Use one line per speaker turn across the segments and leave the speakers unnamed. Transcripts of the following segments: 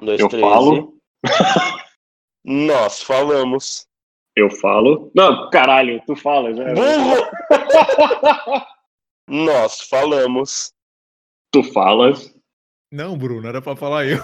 Um, dois,
Eu
três.
falo.
e- Nós falamos.
Eu falo. Não, caralho, tu fala já.
Burro! Nós falamos.
Tu falas.
Não, Bruno, era pra falar eu.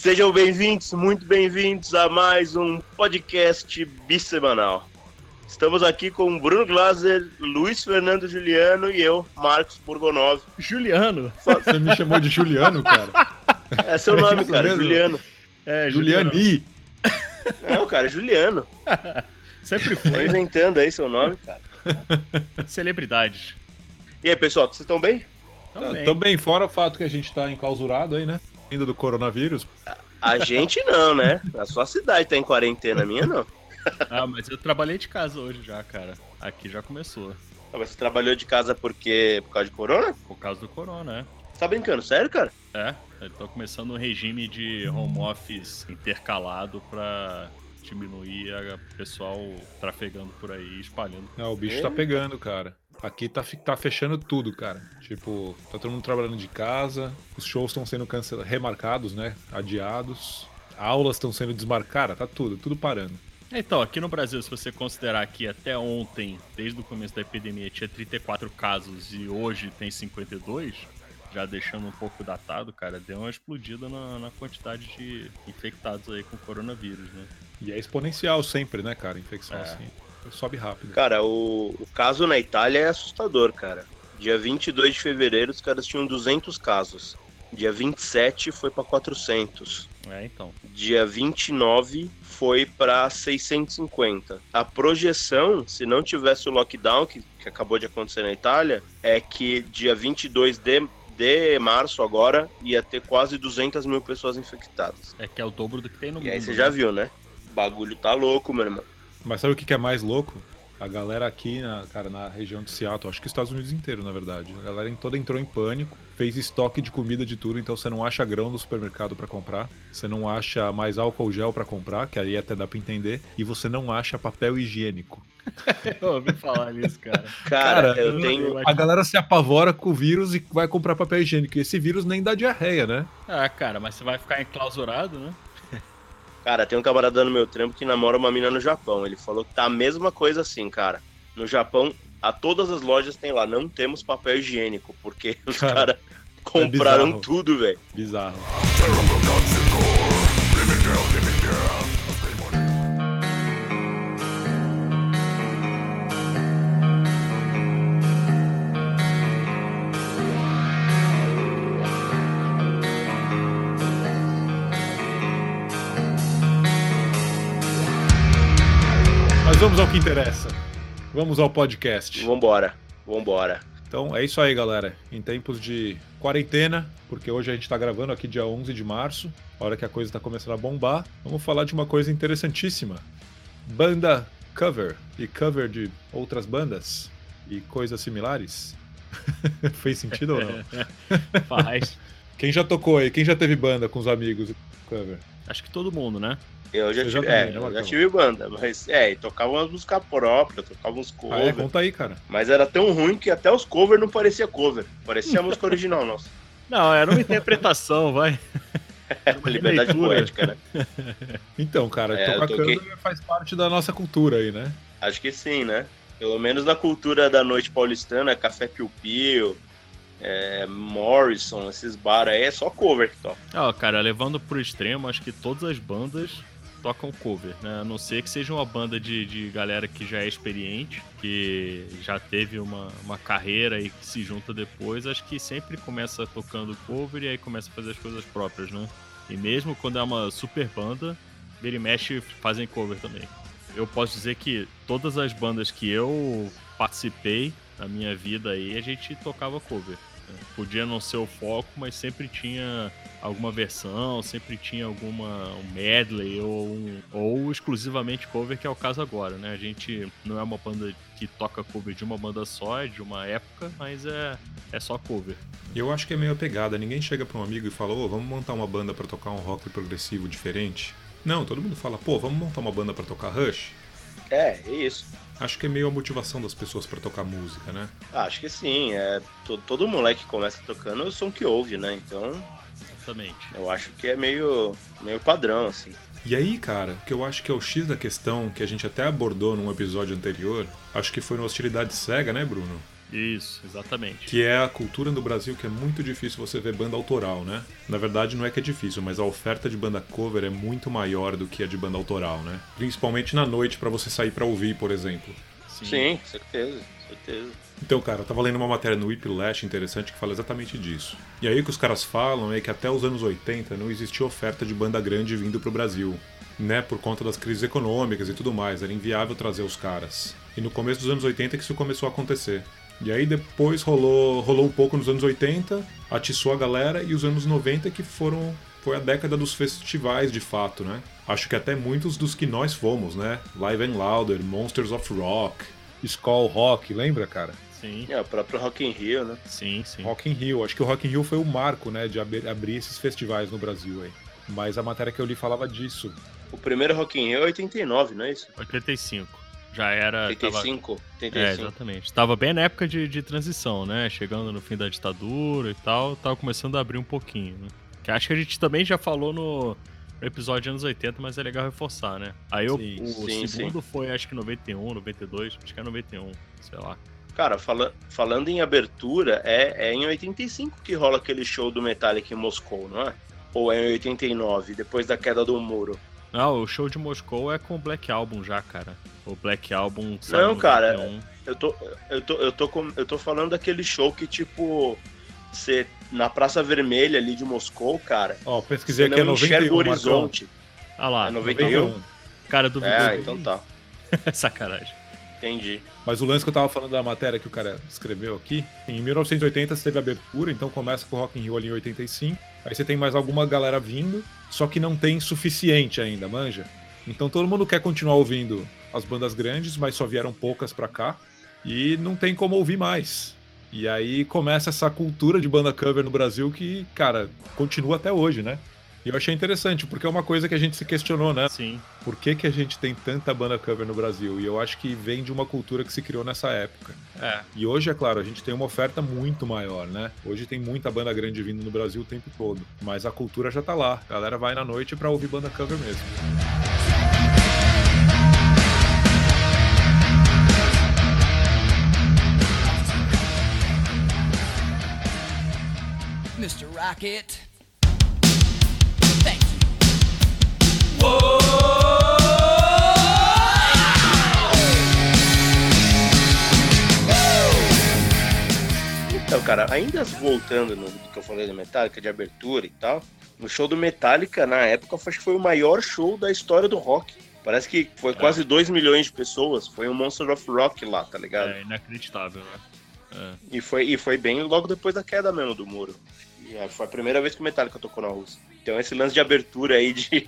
Sejam bem-vindos, muito bem-vindos a mais um podcast bissemanal. Estamos aqui com Bruno Glaser, Luiz Fernando Juliano e eu, Marcos Burgonov.
Juliano.
Você me chamou de Juliano, cara.
É seu nome,
Isso
cara,
mesmo?
Juliano.
É, Juliano.
Juliani.
Não, cara, Juliano.
Sempre foi.
inventando aí seu nome, cara.
Celebridades.
E aí, pessoal, vocês estão bem?
Também.
Também, fora o fato que a gente tá enclausurado aí, né? Ainda do coronavírus.
A gente não, né? A sua cidade tá em quarentena, a minha não.
Ah, mas eu trabalhei de casa hoje já, cara. Aqui já começou.
Ah, mas Você trabalhou de casa porque por causa de corona?
Por causa do corona, né?
Você tá brincando, sério, cara?
É, eu tô começando um regime de home office intercalado pra diminuir a pessoal trafegando por aí, espalhando.
Não, o bicho
É?
tá pegando, cara. Aqui tá, tá fechando tudo, cara. Tipo, tá todo mundo trabalhando de casa, os shows estão sendo cancelados, remarcados, né? Adiados. Aulas estão sendo desmarcadas, tá tudo, tudo parando.
Então, aqui no Brasil, se você considerar que até ontem, desde o começo da epidemia, tinha 34 casos e hoje tem 52, já deixando um pouco datado, cara, deu uma explodida na, na quantidade de infectados aí com coronavírus, né?
E é exponencial sempre, né, cara? Infecção
É.
assim. Sobe rápido.
Cara, o, o caso na Itália é assustador, cara. Dia 22 de fevereiro, os caras tinham 200 casos. Dia 27 foi pra 400.
É, então.
Dia 29 foi pra 650. A projeção, se não tivesse o lockdown, que, que acabou de acontecer na Itália, é que dia 22 de, de março agora ia ter quase 200 mil pessoas infectadas.
É que é o dobro do que tem no
E
mundo.
aí você
né?
já viu, né? O bagulho tá louco, meu irmão.
Mas sabe o que que é mais louco? A galera aqui, na, cara, na região de Seattle, acho que os Estados Unidos inteiro, na verdade. A galera toda entrou em pânico, fez estoque de comida de tudo, então você não acha grão no supermercado pra comprar, você não acha mais álcool gel pra comprar, que aí até dá pra entender, e você não acha papel higiênico.
Eu ouvi falar nisso, cara.
Cara,
Cara,
eu
eu-
tenho.
A galera se apavora com o vírus e vai comprar papel higiênico, e esse vírus nem dá diarreia, né?
Ah, cara, mas você vai ficar enclausurado, né?
Cara, tem um camarada no meu trampo que namora uma mina no Japão. Ele falou que tá a mesma coisa assim, cara. No Japão, a todas as lojas tem lá, não temos papel higiênico, porque os
Cara,
caras compraram
bizarro.
tudo, velho.
Bizarro. Que interessa. Vamos ao podcast.
Vambora, vambora.
Então é isso aí, galera. Em tempos de quarentena, porque hoje a gente tá gravando aqui dia 11 de março, hora que a coisa tá começando a bombar, vamos falar de uma coisa interessantíssima. Banda cover e cover de outras bandas e coisas similares. Fez sentido ou não?
Faz.
Quem já tocou aí? Quem já teve banda com os amigos? Cover.
Acho que todo mundo, né?
Eu já
Você já
tive,
também,
é,
né,
eu já tive banda, mas é, e tocava umas músicas próprias, tocava uns
Ah, é?
covers.
Conta aí, cara.
Mas era tão ruim que até os covers não parecia cover. Parecia a música original, nossa.
Não, era uma interpretação, vai.
É uma liberdade poética, né?
Então, cara,
É,
tocar
toquei-
cover faz parte da nossa cultura aí, né?
Acho que sim, né? Pelo menos na cultura da noite paulistana, Café Piu Piu, é, Morrison, esses bar aí, é só cover que toca.
Ó, cara, levando pro extremo, acho que todas as bandas tocam cover, né? A não ser que seja uma banda de, de galera que já é experiente, que já teve uma, uma carreira e que se junta depois, acho que sempre começa tocando cover e aí começa a fazer as coisas próprias, né? E mesmo quando é uma super banda, vira e fazem cover também. Eu posso dizer que todas as bandas que eu participei na minha vida aí, a gente tocava cover. Podia não ser o foco, mas sempre tinha alguma versão, sempre tinha alguma um medley ou, um- ou exclusivamente cover, que é o caso agora, né? A gente não é uma banda que toca cover de uma banda só, é de uma época, mas é, é só cover.
Eu acho que é meio a pegada. Ninguém chega pra um amigo e fala, ô, vamos montar uma banda pra tocar um rock progressivo diferente. Não, todo mundo fala, pô, vamos montar uma banda pra tocar Rush?
É, é isso.
Acho que é meio a motivação das pessoas pra tocar música, né?
Acho que sim. É, todo, todo moleque que começa tocando é o som que ouve, né? Então
Exatamente.
eu acho que é meio, meio padrão, assim.
E aí, cara, o que eu acho que é o X da questão, que a gente até abordou num episódio anterior, acho que foi no Hostilidade Cega, né, Bruno?
Isso, exatamente.
Que é a cultura no Brasil que é muito difícil você ver banda autoral, né? Na verdade, não é que é difícil, mas a oferta de banda cover é muito maior do que a de banda autoral, né? Principalmente na noite pra você sair pra ouvir, por exemplo.
Sim, certeza, certeza.
Então, cara, eu tava lendo uma matéria no Whiplash interessante que fala exatamente disso. E aí o que os caras falam é que até os anos 80 não existia oferta de banda grande vindo pro Brasil, né? Por conta das crises econômicas e tudo mais, era inviável trazer os caras. E no começo dos anos 80 que isso começou a acontecer. E aí depois rolou, rolou um pouco nos anos 80, atiçou a galera e os anos 90 que foram foi a década dos festivais de fato, né? Acho que até muitos dos que nós fomos, né? Live and Louder, Monsters of Rock, Skull Rock, lembra, cara?
Sim,
É, o próprio Rock in Rio, né?
sim, sim.
Rock in Rio. Acho que o Rock in Rio foi o marco, né, de abrir, abrir esses festivais no Brasil aí. Mas a matéria que eu li falava disso.
O primeiro Rock in Rio é 89, não é isso?
85. Já era. tava-
85?
É,
85.
exatamente. Tava bem na época de, de transição, né? Chegando no fim da ditadura e tal, tava começando a abrir um pouquinho, né? Que acho que a gente também já falou no episódio de anos 80, mas é legal reforçar, né? Aí o,
Sim,
o
sim,
segundo foi acho que 91, 92, acho que é 91, sei lá.
Cara, fala- falando em abertura, é, é em 85 que rola aquele show do Metallica em Moscou, não é? Ou é em 89, depois da queda do muro?
Não, o show de Moscou é com o Black Album já, cara. O Black Album saiu
Não, cara,
91.
Eu tô, eu tô, eu tô, com- eu tô falando daquele show que, tipo, você na Praça Vermelha ali de Moscou, cara,
Ó, pesquisei
você
aqui, é
não
91,
enxerga o
Marcão.
horizonte.
Ah lá,
É 91?
91.
cara do
É, então tá.
Sacanagem.
Entendi.
Mas o lance que eu tava falando da matéria que o cara escreveu aqui, em 1980 você teve abertura, então começa com o Rock in Rio ali em 85. Aí você tem mais alguma galera vindo, só que não tem suficiente ainda, manja? Então todo mundo quer continuar ouvindo as bandas grandes, mas só vieram poucas pra cá e não tem como ouvir mais. E aí começa essa cultura de banda cover no Brasil que, cara, continua até hoje, né? E eu achei interessante, porque é uma coisa que a gente se questionou, né?
Sim.
por que, que a gente tem tanta banda cover no Brasil? E eu acho que vem de uma cultura que se criou nessa época.
É.
E hoje, é claro, a gente tem uma oferta muito maior, né? Hoje tem muita banda grande vindo no Brasil o tempo todo. Mas a cultura já tá lá. A galera vai na noite pra ouvir banda cover mesmo.
Mr. Rocket.
Então, cara, ainda voltando no que eu falei do Metallica, de abertura e tal, no show do Metallica, na época, acho que foi o maior show da história do rock. Parece que foi quase 2 milhões de pessoas. Foi um Monster of Rock lá, tá ligado?
É inacreditável, né? É.
E, foi, e foi bem logo depois da queda mesmo do muro. E aí foi a primeira vez que o Metallica tocou na Rússia. Então esse lance de abertura aí, de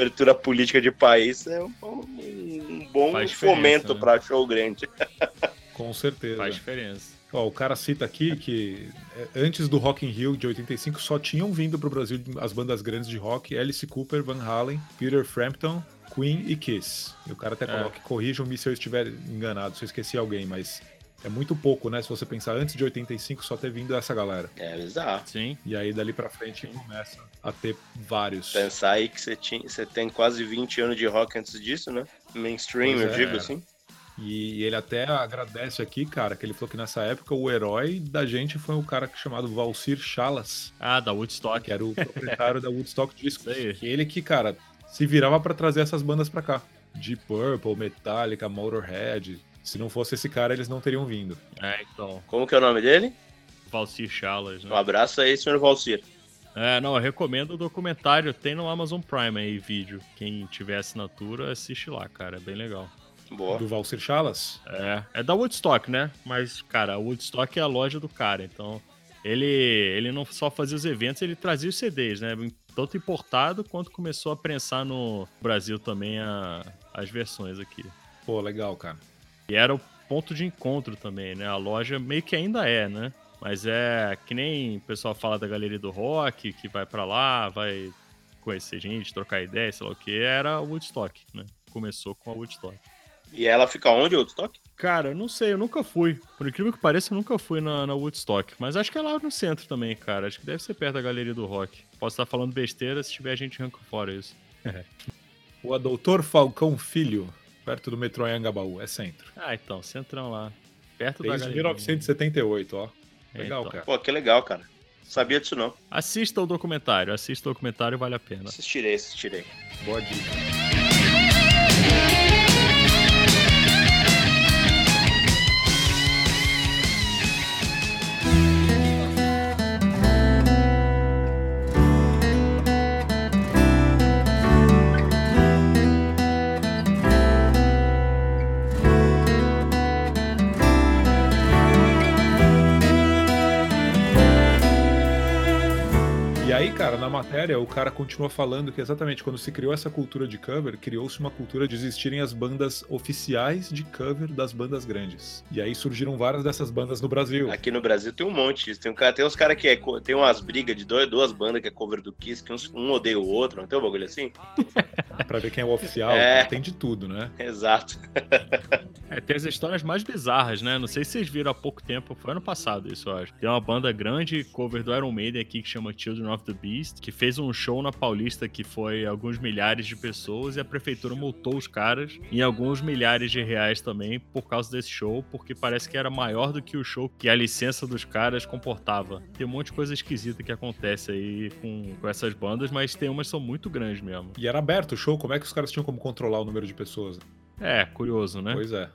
abertura política de país, é um, um bom
Faz
fomento
né?
pra show grande.
Com certeza.
Faz diferença.
Ó, o cara cita aqui que é, antes do Rock in Rio de 85 só tinham vindo pro Brasil as bandas grandes de rock, Alice Cooper, Van Halen, Peter Frampton, Queen e Kiss. E o cara até
É.
coloca, corrijam-me se eu estiver enganado, se eu esqueci alguém, mas é muito pouco, né? Se você pensar antes de 85 só ter vindo essa galera.
É bizarro.
Sim.
E aí dali pra frente começa a ter vários.
Pensar aí que você, tinha, você tem quase 20 anos de rock antes disso, né? Mainstream,
Pois
eu
é.
digo assim.
E ele até agradece aqui, cara, que ele falou que nessa época o herói da gente foi um cara chamado Valcir Chalas,
Ah, da Woodstock.
que era o proprietário da Woodstock Discos.
Isso aí.
Que ele que, cara, se virava pra trazer essas bandas pra cá. Deep Purple, Metallica, Motorhead. Se não fosse esse cara, eles não teriam vindo.
É, então.
Como que é o nome dele?
Valcir Chalas, né?
Um abraço aí, senhor Valcir.
É, não, eu recomendo o documentário. Tem no Amazon Prime aí vídeo. Quem tiver assinatura, assiste lá, cara. É bem legal.
Boa.
Do Valcir Chalas.
É, é da Woodstock, né? Mas, cara, a Woodstock é a loja do cara. Então, ele, ele não só fazia os eventos, ele trazia os CDs, né? Tanto importado quanto começou a prensar no Brasil também a- as versões aqui.
Pô, legal, cara.
E era o ponto de encontro também, né? A loja meio que ainda é, né? Mas é que nem o pessoal fala da galeria do rock, que vai pra lá, vai conhecer gente, trocar ideia, sei lá o que, era a Woodstock, né? Começou com a Woodstock.
E ela fica onde, Woodstock?
Cara, eu não sei, eu nunca fui. Por incrível que pareça, eu nunca fui na, na Woodstock. Mas acho que é lá no centro também, cara. Acho que deve ser perto da Galeria do Rock. Posso estar falando besteira, se tiver gente arranca fora isso.
O Doutor Falcão Filho, perto do metrô Anhangabaú, é centro.
Ah, então, centrão lá. Perto da
Desde
Galeria.
1978, ó. Legal,
Então.
cara.
Pô, que legal, cara. Sabia disso não.
Assista o documentário, assista o documentário, vale a pena.
Assistirei, assistirei.
Boa dica. Matéria, o cara continua falando que exatamente quando se criou essa cultura de cover, criou-se uma cultura de existirem as bandas oficiais de cover das bandas grandes. E aí surgiram várias dessas bandas no Brasil.
Aqui no Brasil tem um monte disso. Tem, um cara, tem uns caras que é. Tem umas brigas de dois, duas bandas que é cover do Kiss, que uns- um odeia o outro, não tem um bagulho assim?
Pra ver quem é o oficial,
É.
tem de tudo, né?
Exato.
É, tem as histórias mais bizarras, né? Não sei se vocês viram há pouco tempo, foi ano passado isso, eu acho. Tem uma banda grande, cover do Iron Maiden aqui, que chama Children of the Beast, que fez um show na Paulista que foi alguns milhares de pessoas e a prefeitura multou os caras em alguns milhares de reais também por causa desse show, porque parece que era maior do que o show que a licença dos caras comportava. Tem um monte de coisa esquisita que acontece aí com, com essas bandas, mas tem umas que são muito grandes mesmo.
E era aberto o show, como é que os caras tinham como controlar o número de pessoas?
É, curioso, né?
Pois é.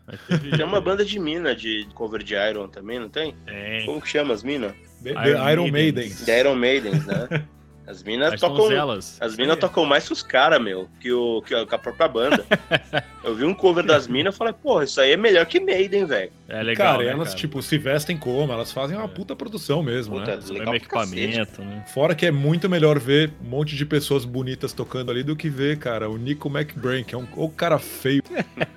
Tem uma banda de mina de cover de Iron também, não tem?
Tem.
Como que chama as minas?
The,
Iron
The Iron
Maiden.
Maidens.
The Iron Maidens, né? As minas
As
tocam.
donzelas.
As minas tocam mais que os caras, meu, que, o, que a, própria banda. Eu vi um cover das minas e falei, porra, isso aí é melhor que Maiden, velho.
É legal,
cara,
né,
elas,
cara?
tipo, se vestem como? Elas fazem uma
É.
puta produção mesmo,
Puta,
né?
Legal
é equipamento, né?
Fora que é muito melhor ver um monte de pessoas bonitas tocando ali do que ver, cara, o Nico McBrain, que é um o cara feio.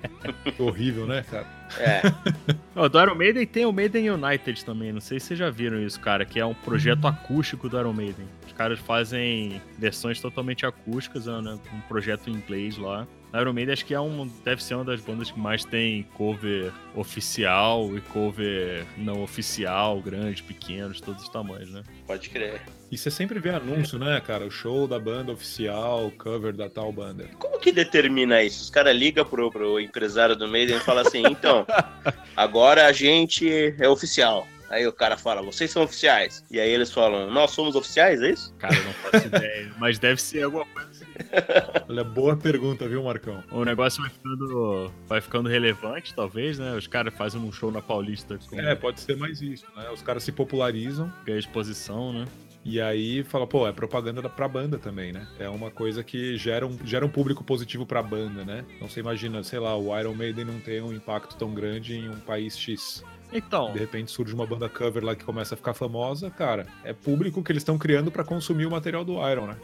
Horrível, né, cara?
É.
Ó, do Iron Maiden tem o Maiden United também, não sei se vocês já viram isso, cara, que é um projeto acústico do Iron Maiden. Os caras fazem versões totalmente acústicas, é né, um projeto em inglês lá. A Iron Maiden acho que é um, deve ser uma das bandas que mais tem cover oficial e cover não oficial, grande, pequenos, todos os tamanhos, né?
Pode crer.
E você sempre vê anúncio, né, cara? O show da banda oficial, cover da tal banda.
Como que determina isso? Os caras ligam pro, pro empresário do Maiden e falam assim, então, agora a gente é oficial. Aí o cara fala, vocês são oficiais. E aí eles falam, nós somos oficiais, é isso?
Cara, eu não faço ideia, mas deve ser alguma coisa assim.
Olha, boa pergunta, viu, Marcão?
O negócio vai ficando, vai ficando relevante, talvez, né? Os caras fazem um show na Paulista com
É, pode ser mais isso, né? Os caras se popularizam
ganha exposição, né?
e aí fala, pô, é propaganda da- pra banda também, né? É uma coisa que gera um, gera um público positivo pra banda, né? Então você imagina, sei lá, o Iron Maiden não tem um impacto tão grande em um país X.
Então,
De repente surge uma banda cover lá que começa a ficar famosa, cara. É público que eles estão criando pra consumir o material do Iron, né?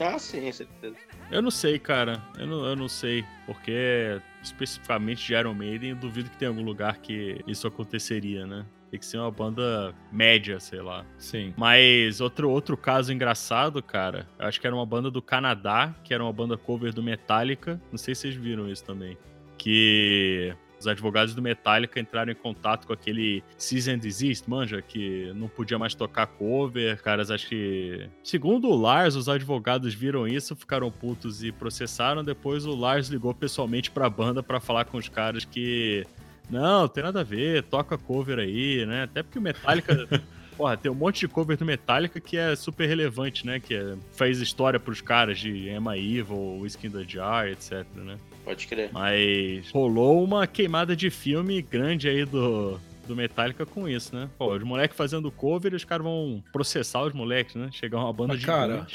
Ah, sim, certeza.
eu não sei, cara. Eu não, eu não sei. Porque, especificamente de Iron Maiden, eu duvido que tenha algum lugar que isso aconteceria, né? Tem que ser uma banda média, sei lá.
Sim.
Mas outro, outro caso engraçado, cara, eu acho que era uma banda do Canadá, que era uma banda cover do Metallica. Não sei se vocês viram isso também. Que os advogados do Metallica entraram em contato com aquele Cease and Desist, manja, que não podia mais tocar cover. Caras, acho que. Segundo o Lars, os advogados viram isso, ficaram putos e processaram. Depois o Lars ligou pessoalmente pra banda pra falar com os caras que. Não, tem nada a ver, toca cover aí, né? Até porque o Metallica. Porra, tem um monte de cover do Metallica que é super relevante, né? Que é- faz história pros caras de Emma Evil, Whiskey in the Jar, etc, né?
Pode crer.
Mas rolou uma queimada de filme grande aí do, do Metallica com isso, né? Pô, os moleques fazendo cover e os caras vão processar os moleques, né? Chegar uma banda
Mas,
de
cara,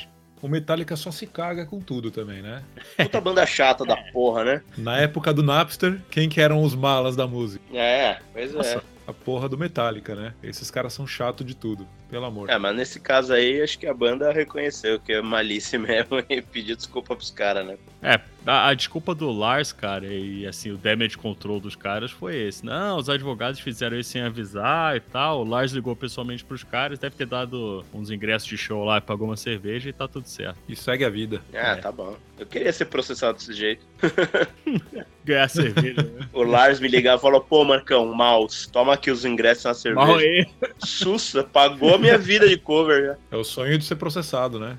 O Metallica só se caga com tudo também, né?
Puta banda chata da porra, né?
Na época do Napster, quem que eram os malas da música?
É, pois é.
Nossa.
A porra do Metallica, né? Esses caras são chato de tudo, pelo amor.
É, mas nesse caso aí, acho que a banda reconheceu que é malícia mesmo e pediu desculpa pros caras, né?
É, a, a desculpa do Lars, cara, e assim, o damage control dos caras foi esse. Não, os advogados fizeram isso sem avisar e tal. O Lars ligou pessoalmente pros caras, deve ter dado uns ingressos de show lá, pagou uma cerveja e tá tudo certo.
E segue a vida.
Ah,
É.
tá bom. Eu queria ser processado desse jeito.
Ganhar cerveja, né?
O Lars me ligava e falou: pô, Marcão, mouse, toma aqui os ingressos na cerveja.
Mal aí.
Sussa, pagou minha vida de cover já.
É o sonho de ser processado, né?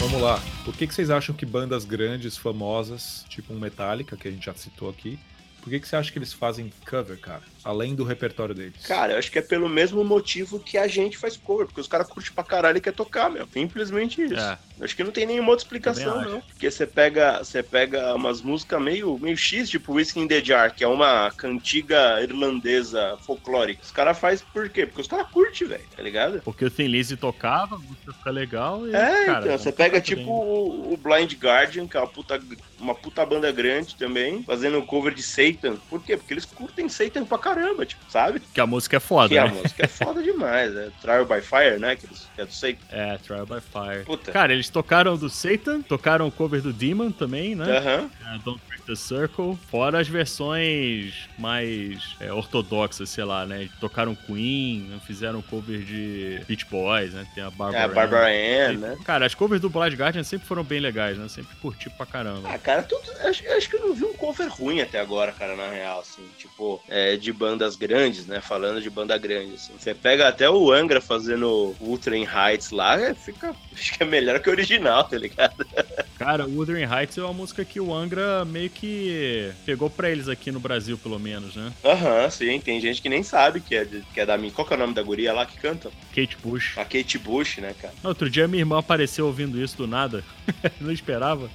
Vamos lá. Por que, que vocês acham que bandas grandes, famosas, tipo um Metallica, que a gente já citou aqui, por que, que você acha que eles fazem cover, cara? Além do repertório deles?
Cara, eu acho que é pelo mesmo motivo que a gente faz cover, porque os caras curtem pra caralho e quer tocar, meu. Simplesmente isso.
É.
Acho que não tem nenhuma outra explicação, não. Porque você pega, você pega umas músicas meio, meio X, tipo Whiskey in the Jar, que é uma cantiga irlandesa folclórica. Os caras fazem por quê? Porque os caras curtem, velho, tá ligado?
Porque o Thin Lizzy tocava, a música fica legal e,
É,
cara,
então, você pega tipo o, Blind Guardian, que é uma puta, uma puta banda grande também, fazendo um cover de Satan. Por quê? Porque eles curtem Satan pra caramba, tipo, sabe?
Que a música é foda,
que a
né?
música é foda demais, é Trial by Fire, né? Que, é do Satan.
É, Trial by Fire.
Puta.
Cara, eles tocaram do Satan, tocaram o cover do Demon também, né?
Aham.
É, Don't Break the Circle. Fora as versões mais é, ortodoxas, sei lá, né? Tocaram Queen, né? fizeram cover de Beach Boys, né? Tem a
É,
Barbara.
a Barbara
Ann.
Ann, né?
Cara, as covers do Blind Guardian sempre foram bem legais, né? Sempre curti pra caramba.
Ah, cara, tudo, acho, acho que eu não vi um cover ruim até agora, cara, na real, assim, tipo, é, de bandas grandes, né, falando de banda grande, assim. Você pega até o Angra fazendo Ultra in Heights lá, é, fica, acho que é melhor que o original, tá ligado?
Cara, Wuthering Heights é uma música que o Angra meio que pegou pra eles aqui no Brasil, pelo menos, né?
Aham, sim, tem gente que nem sabe que é, de- que é da minha. Qual que é o nome da guria lá que canta?
Kate Bush.
A Kate Bush, né, cara?
Outro dia minha irmã apareceu ouvindo isso do nada. Não esperava.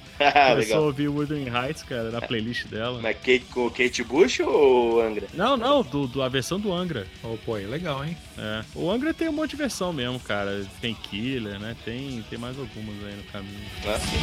Começou a
Ah,
ouvir Wuthering Heights, cara, na playlist dela.
Mas Kate, com Kate Bush ou Angra?
Não, não, do, do- a versão do Angra.
Oh, pô, é legal, hein?
É. O Angra tem um monte de versão mesmo, cara. Tem Killer, né? Tem, tem mais algumas aí no caminho.
Ah, sim.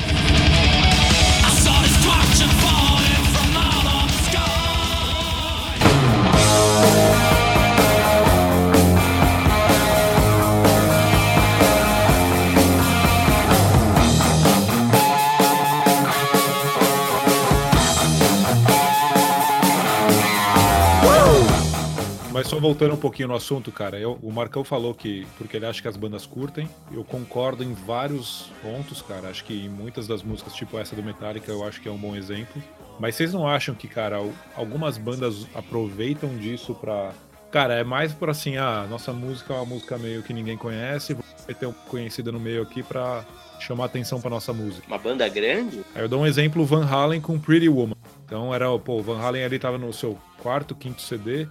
Mas só voltando um pouquinho no assunto, cara, eu- o Marcão falou que porque ele acha que as bandas curtem, eu concordo em vários pontos, cara. Acho que em muitas das músicas, tipo essa do Metallica, eu acho que é um bom exemplo. Mas vocês não acham que, cara, al- algumas bandas aproveitam disso pra. Cara, é mais por assim, ah, nossa música é uma música meio que ninguém conhece, vou ter um conhecido no meio aqui pra chamar atenção pra nossa música.
Uma banda grande?
Aí eu dou um exemplo, Van Halen com Pretty Woman. Então era, pô, o Van Halen ali tava no seu quarto, quinto CD.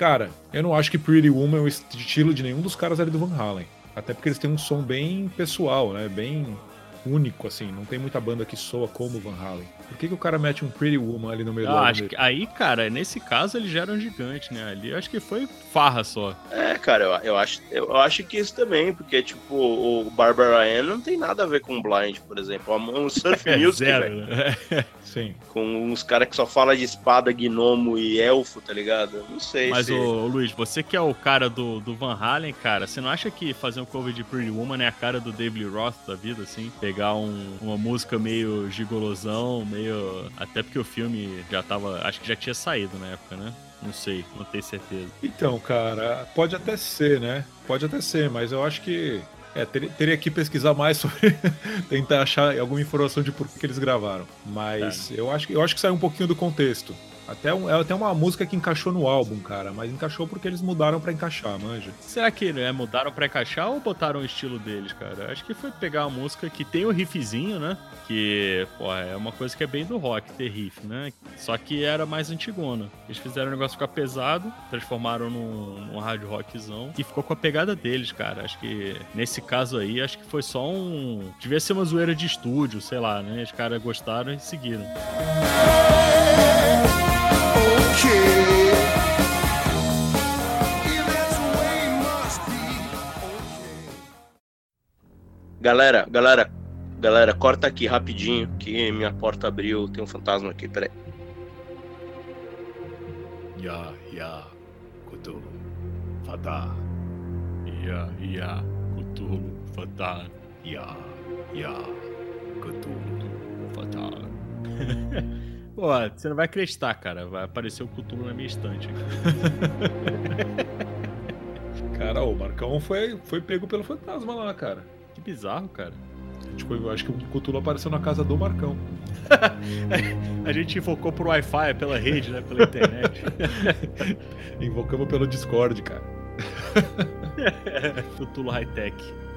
Cara, eu não acho que Pretty Woman é o estilo de nenhum dos caras ali do Van Halen. Até porque eles têm um som bem pessoal, né? Bem único, assim. Não tem muita banda que soa como Van Halen. Por que, que o cara mete um Pretty Woman ali no meio do
Ah,
álbum
acho
dele?
que, aí, cara, nesse caso eles já eram gigantes, né? Ali eu acho que foi farra só.
É, cara, eu, eu, acho, eu acho que isso também, porque, tipo, o Barbara Ann não tem nada a ver com Blind, por exemplo. É um surf
É,
music,
zero, né?
Sim.
Com uns caras que só falam de espada, gnomo e elfo, tá ligado? Não sei
Mas,
se...
ô, ô, Luiz, você que é o cara do, do Van Halen, cara, você não acha que fazer um cover de Pretty Woman é a cara do David Roth da vida, assim? Pegar um- uma música meio gigolosão, meio... Até porque o filme já tava... Acho que já tinha saído na época, né? Não sei, não tenho certeza.
Então, cara, pode até ser, né? Pode até ser, mas eu acho que. É, ter- teria que pesquisar mais sobre. tentar achar alguma informação de por que eles gravaram. Mas eu, acho, eu acho que saiu um pouquinho do contexto. Até, um- é até uma música que encaixou no álbum, cara. Mas encaixou porque eles mudaram pra encaixar, manja.
Será que né, mudaram pra encaixar ou botaram o estilo deles, cara? Acho que foi pegar uma música que tem o riffzinho, né? Que, pô, é uma coisa que é bem do rock, ter riff, né? Só que era mais antigona. Eles fizeram o negócio ficar pesado, transformaram num, num hard rockzão e ficou com a pegada deles, cara. Acho que nesse caso aí, acho que foi só um. Devia ser uma zoeira de estúdio, sei lá, né? Os caras gostaram e seguiram.
Oh,
Galera, galera, galera, corta aqui rapidinho que minha porta abriu, tem um fantasma aqui, peraí.
Ya, ya, Cthulhu, Fatah.
Ia, ia, Cthulhu, Fatal.
Ya, ya, Cthulhu.
Fatal. Pô, você não vai acreditar, cara. Vai aparecer o Cthulhu na minha estante.
Cara, o Marcão foi, foi pego pelo fantasma lá, cara.
Que bizarro, cara.
Tipo, eu acho que o Cthulhu apareceu na casa do Marcão.
A gente invocou por Wi-Fi, pela rede, né? Pela internet.
Invocamos pelo Discord, cara.
Cthulhu high-tech.
Então,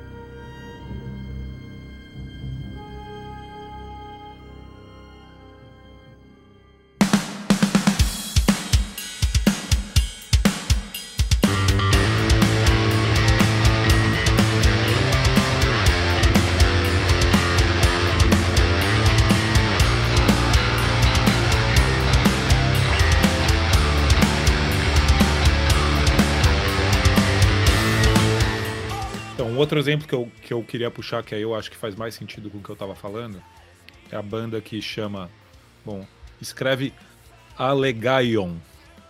outro exemplo que eu, que eu queria puxar, que aí eu acho que faz mais sentido com o que eu tava falando, é a banda que chama. Bom, escreve Alegaion,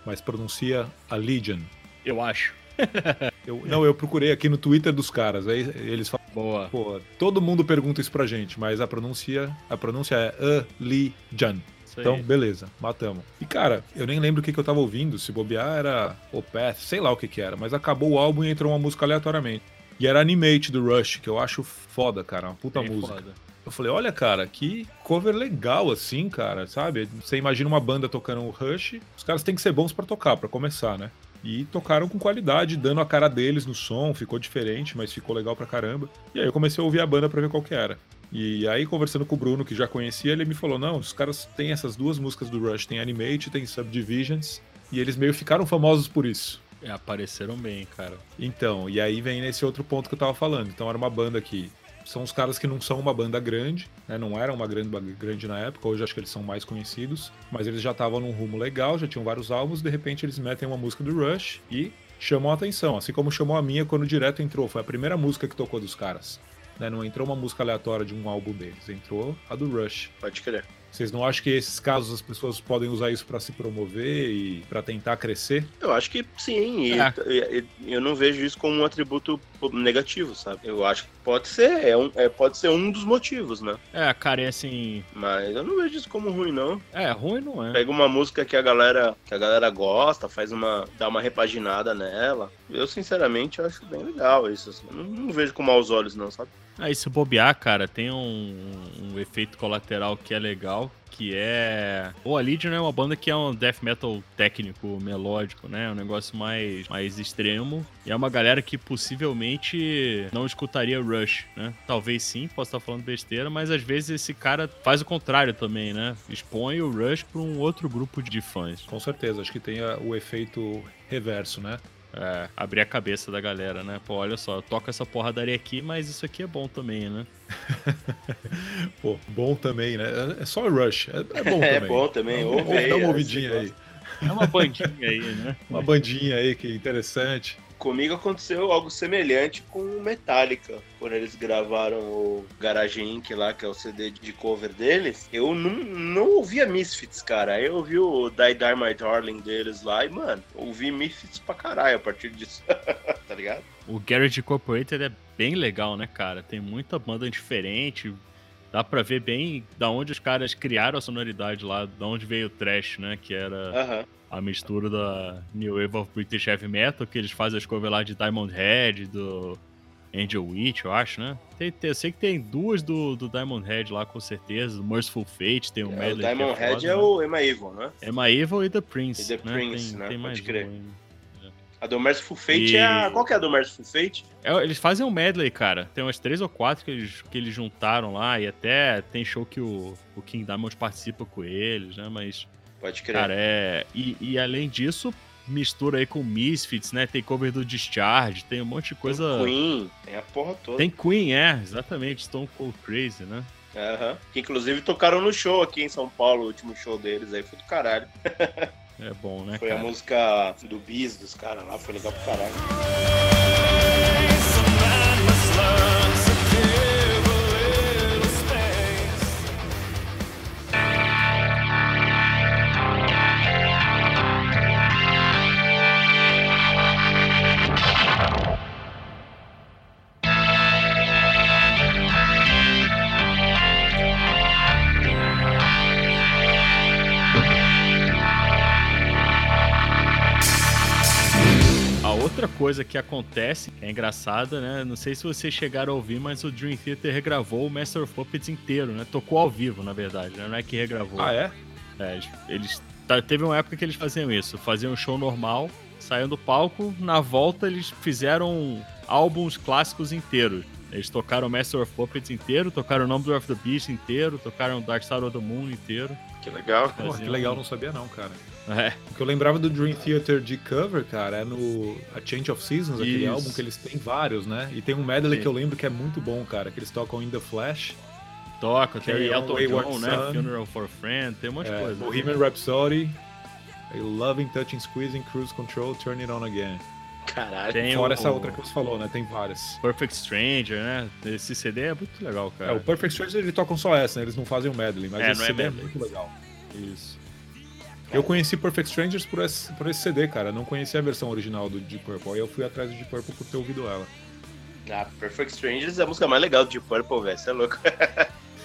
mas pronuncia Allegion.
Eu acho.
Eu, não, eu procurei aqui no Twitter dos caras, aí eles falam,
Boa.
pô, todo mundo pergunta isso pra gente, mas a pronúncia, a pronúncia é Allegion. Então, beleza, matamos. E cara, eu nem lembro o que, que eu tava ouvindo, se bobear era Opeth, sei lá o que que era, mas acabou o álbum e entrou uma música aleatoriamente. E era Animate do Rush, que eu acho foda, cara, uma puta
Bem
música.
foda.
Eu falei, olha, cara, que cover legal assim, cara, sabe? Você imagina uma banda tocando o Rush, os caras têm que ser bons pra tocar, pra começar, né? E tocaram com qualidade, dando a cara deles no som, ficou diferente, mas ficou legal pra caramba. E aí eu comecei a ouvir a banda pra ver qual que era. E aí, conversando com o Bruno, que já conhecia, ele me falou: não, os caras têm essas duas músicas do Rush, tem Animate, tem Subdivisions, e eles meio ficaram famosos por isso.
É, apareceram bem, cara.
Então, e aí vem nesse outro ponto que eu tava falando. Então era uma banda que são os caras que não são uma banda grande, né? Não eram uma grande, grande na época, hoje acho que eles são mais conhecidos, mas eles já estavam num rumo legal, já tinham vários álbuns, de repente eles metem uma música do Rush e chamam a atenção, assim como chamou a minha quando direto entrou, foi a primeira música que tocou dos caras. Né? Não entrou uma música aleatória de um álbum deles, entrou a do Rush.
Pode crer.
Vocês não acham que esses casos as pessoas podem usar isso pra se promover e pra tentar crescer?
Eu acho que sim, e,
É.
e eu não vejo isso como um atributo negativo, sabe? Eu acho que pode ser, é um, é, pode ser um dos motivos, né?
É, cara, é assim.
Mas eu não vejo isso como ruim, não.
É, ruim não é.
Pega uma música que a galera, que a galera gosta, faz uma, dá uma repaginada nela. Eu sinceramente acho bem legal isso. assim. Não, não vejo com maus olhos, não, sabe?
Aí se bobear, cara, tem um, um efeito colateral que é legal, que é... O Allegiant é uma banda que é um death metal técnico, melódico, né? Um negócio mais, mais extremo. E é uma galera que possivelmente não escutaria Rush, né? Talvez sim, posso estar falando besteira, mas às vezes esse cara faz o contrário também, né? Expõe o Rush para um outro grupo de fãs.
Com certeza, acho que tem a- o efeito reverso, né?
É, abrir a cabeça da galera, né? Pô, olha só, eu toco essa porradaria aqui, mas isso aqui é bom também, né?
Pô, bom também, né? É só Rush, é, é bom
É
também.
bom também, ouve aí,
dar uma
é,
ouvidinha aí.
É uma bandinha aí, né?
Uma bandinha aí que interessante.
Comigo aconteceu algo semelhante com o Metallica. Quando eles gravaram o Garage Inc. lá, que é o CD de cover deles, eu não, não ouvia Misfits, cara. Eu ouvi o Die Die My Darling deles lá e, mano, ouvi Misfits pra caralho a partir disso. tá ligado?
O Garage Incorporated é bem legal, né, cara? Tem muita banda diferente. Dá pra ver bem da onde os caras criaram a sonoridade lá, da onde veio o trash, né? Que era
Aham.
A mistura da New Wave of British Heavy Metal, que eles fazem as covers lá de Diamond Head, do Angel Witch, eu acho, né? Tem, tem- eu sei que tem duas do, do Diamond Head lá, com certeza. Do Merciful Fate, tem um
É, o
medley que
Diamond Head
foda,
é
né?
o Emma Evil, né?
Emma Evil e The Prince.
E The
né?
Prince,
tem,
né?
tem
Pode
mais
crer.
um.
A do Merciful Fate
E-
é a... Qual que é a do Merciful Fate?
É, eles fazem um medley, cara. Tem umas três ou quatro que eles, que eles juntaram lá. E até tem show que o, o King Diamond participa com eles, né? Mas,
Pode crer.
cara, é. E, e além disso, mistura aí com Misfits, né? Tem cover do Discharge, tem um monte de coisa.
Tem Queen, tem a porra toda.
Tem Queen, é, exatamente. Stone Cold Crazy, né?
Aham. Que inclusive tocaram no show aqui em São Paulo, o último show deles aí foi do caralho.
É bom, né,
Foi a
cara?
música do Bis dos caras lá, foi legal pra caralho.
Coisa que acontece, que é engraçada, né? Não sei se vocês chegaram a ouvir, mas o Dream Theater regravou o Master of Puppets inteiro, né? Tocou ao vivo, na verdade, né? Não é que regravou.
Ah, é?
É, eles- tá- teve uma época que eles faziam isso, faziam um show normal, saíam do palco, na volta eles fizeram álbuns clássicos inteiros. Eles tocaram Master of Puppets inteiro, tocaram Number of the Beast inteiro, tocaram Dark Side of the Moon inteiro.
Que legal.
Porra, que legal, não sabia não, cara.
É,
O que eu lembrava do Dream Theater de cover, cara, é no A Change of Seasons, aquele
Isso.
álbum que eles têm vários, né? E tem um medley
Sim.
que eu lembro que é muito bom, cara, que eles tocam In The Flash,
toca, tem
Carry On,
Elton
Wayward
John, né? Funeral for a Friend, tem um monte de
é,
coisa.
Bohemian Rhapsody, A Loving, Touching, Squeezing, Cruise Control, Turn It On Again.
Caralho.
Tem
Fora
o-
essa outra que você falou, né? Tem várias.
Perfect Stranger, né? Esse CD é muito legal,
É,
cara.
o Perfect Stranger eles tocam só essa, né? Eles não fazem o medley, mas
É,
esse
não é
CD é
medley.
muito legal.
Isso.
Eu conheci Perfect Strangers por esse, por esse CD, cara. Não conhecia a versão original do Deep Purple. Aí eu fui atrás do Deep Purple por ter ouvido ela.
Ah, Perfect Strangers é a música mais legal do Deep Purple, velho. Você é louco.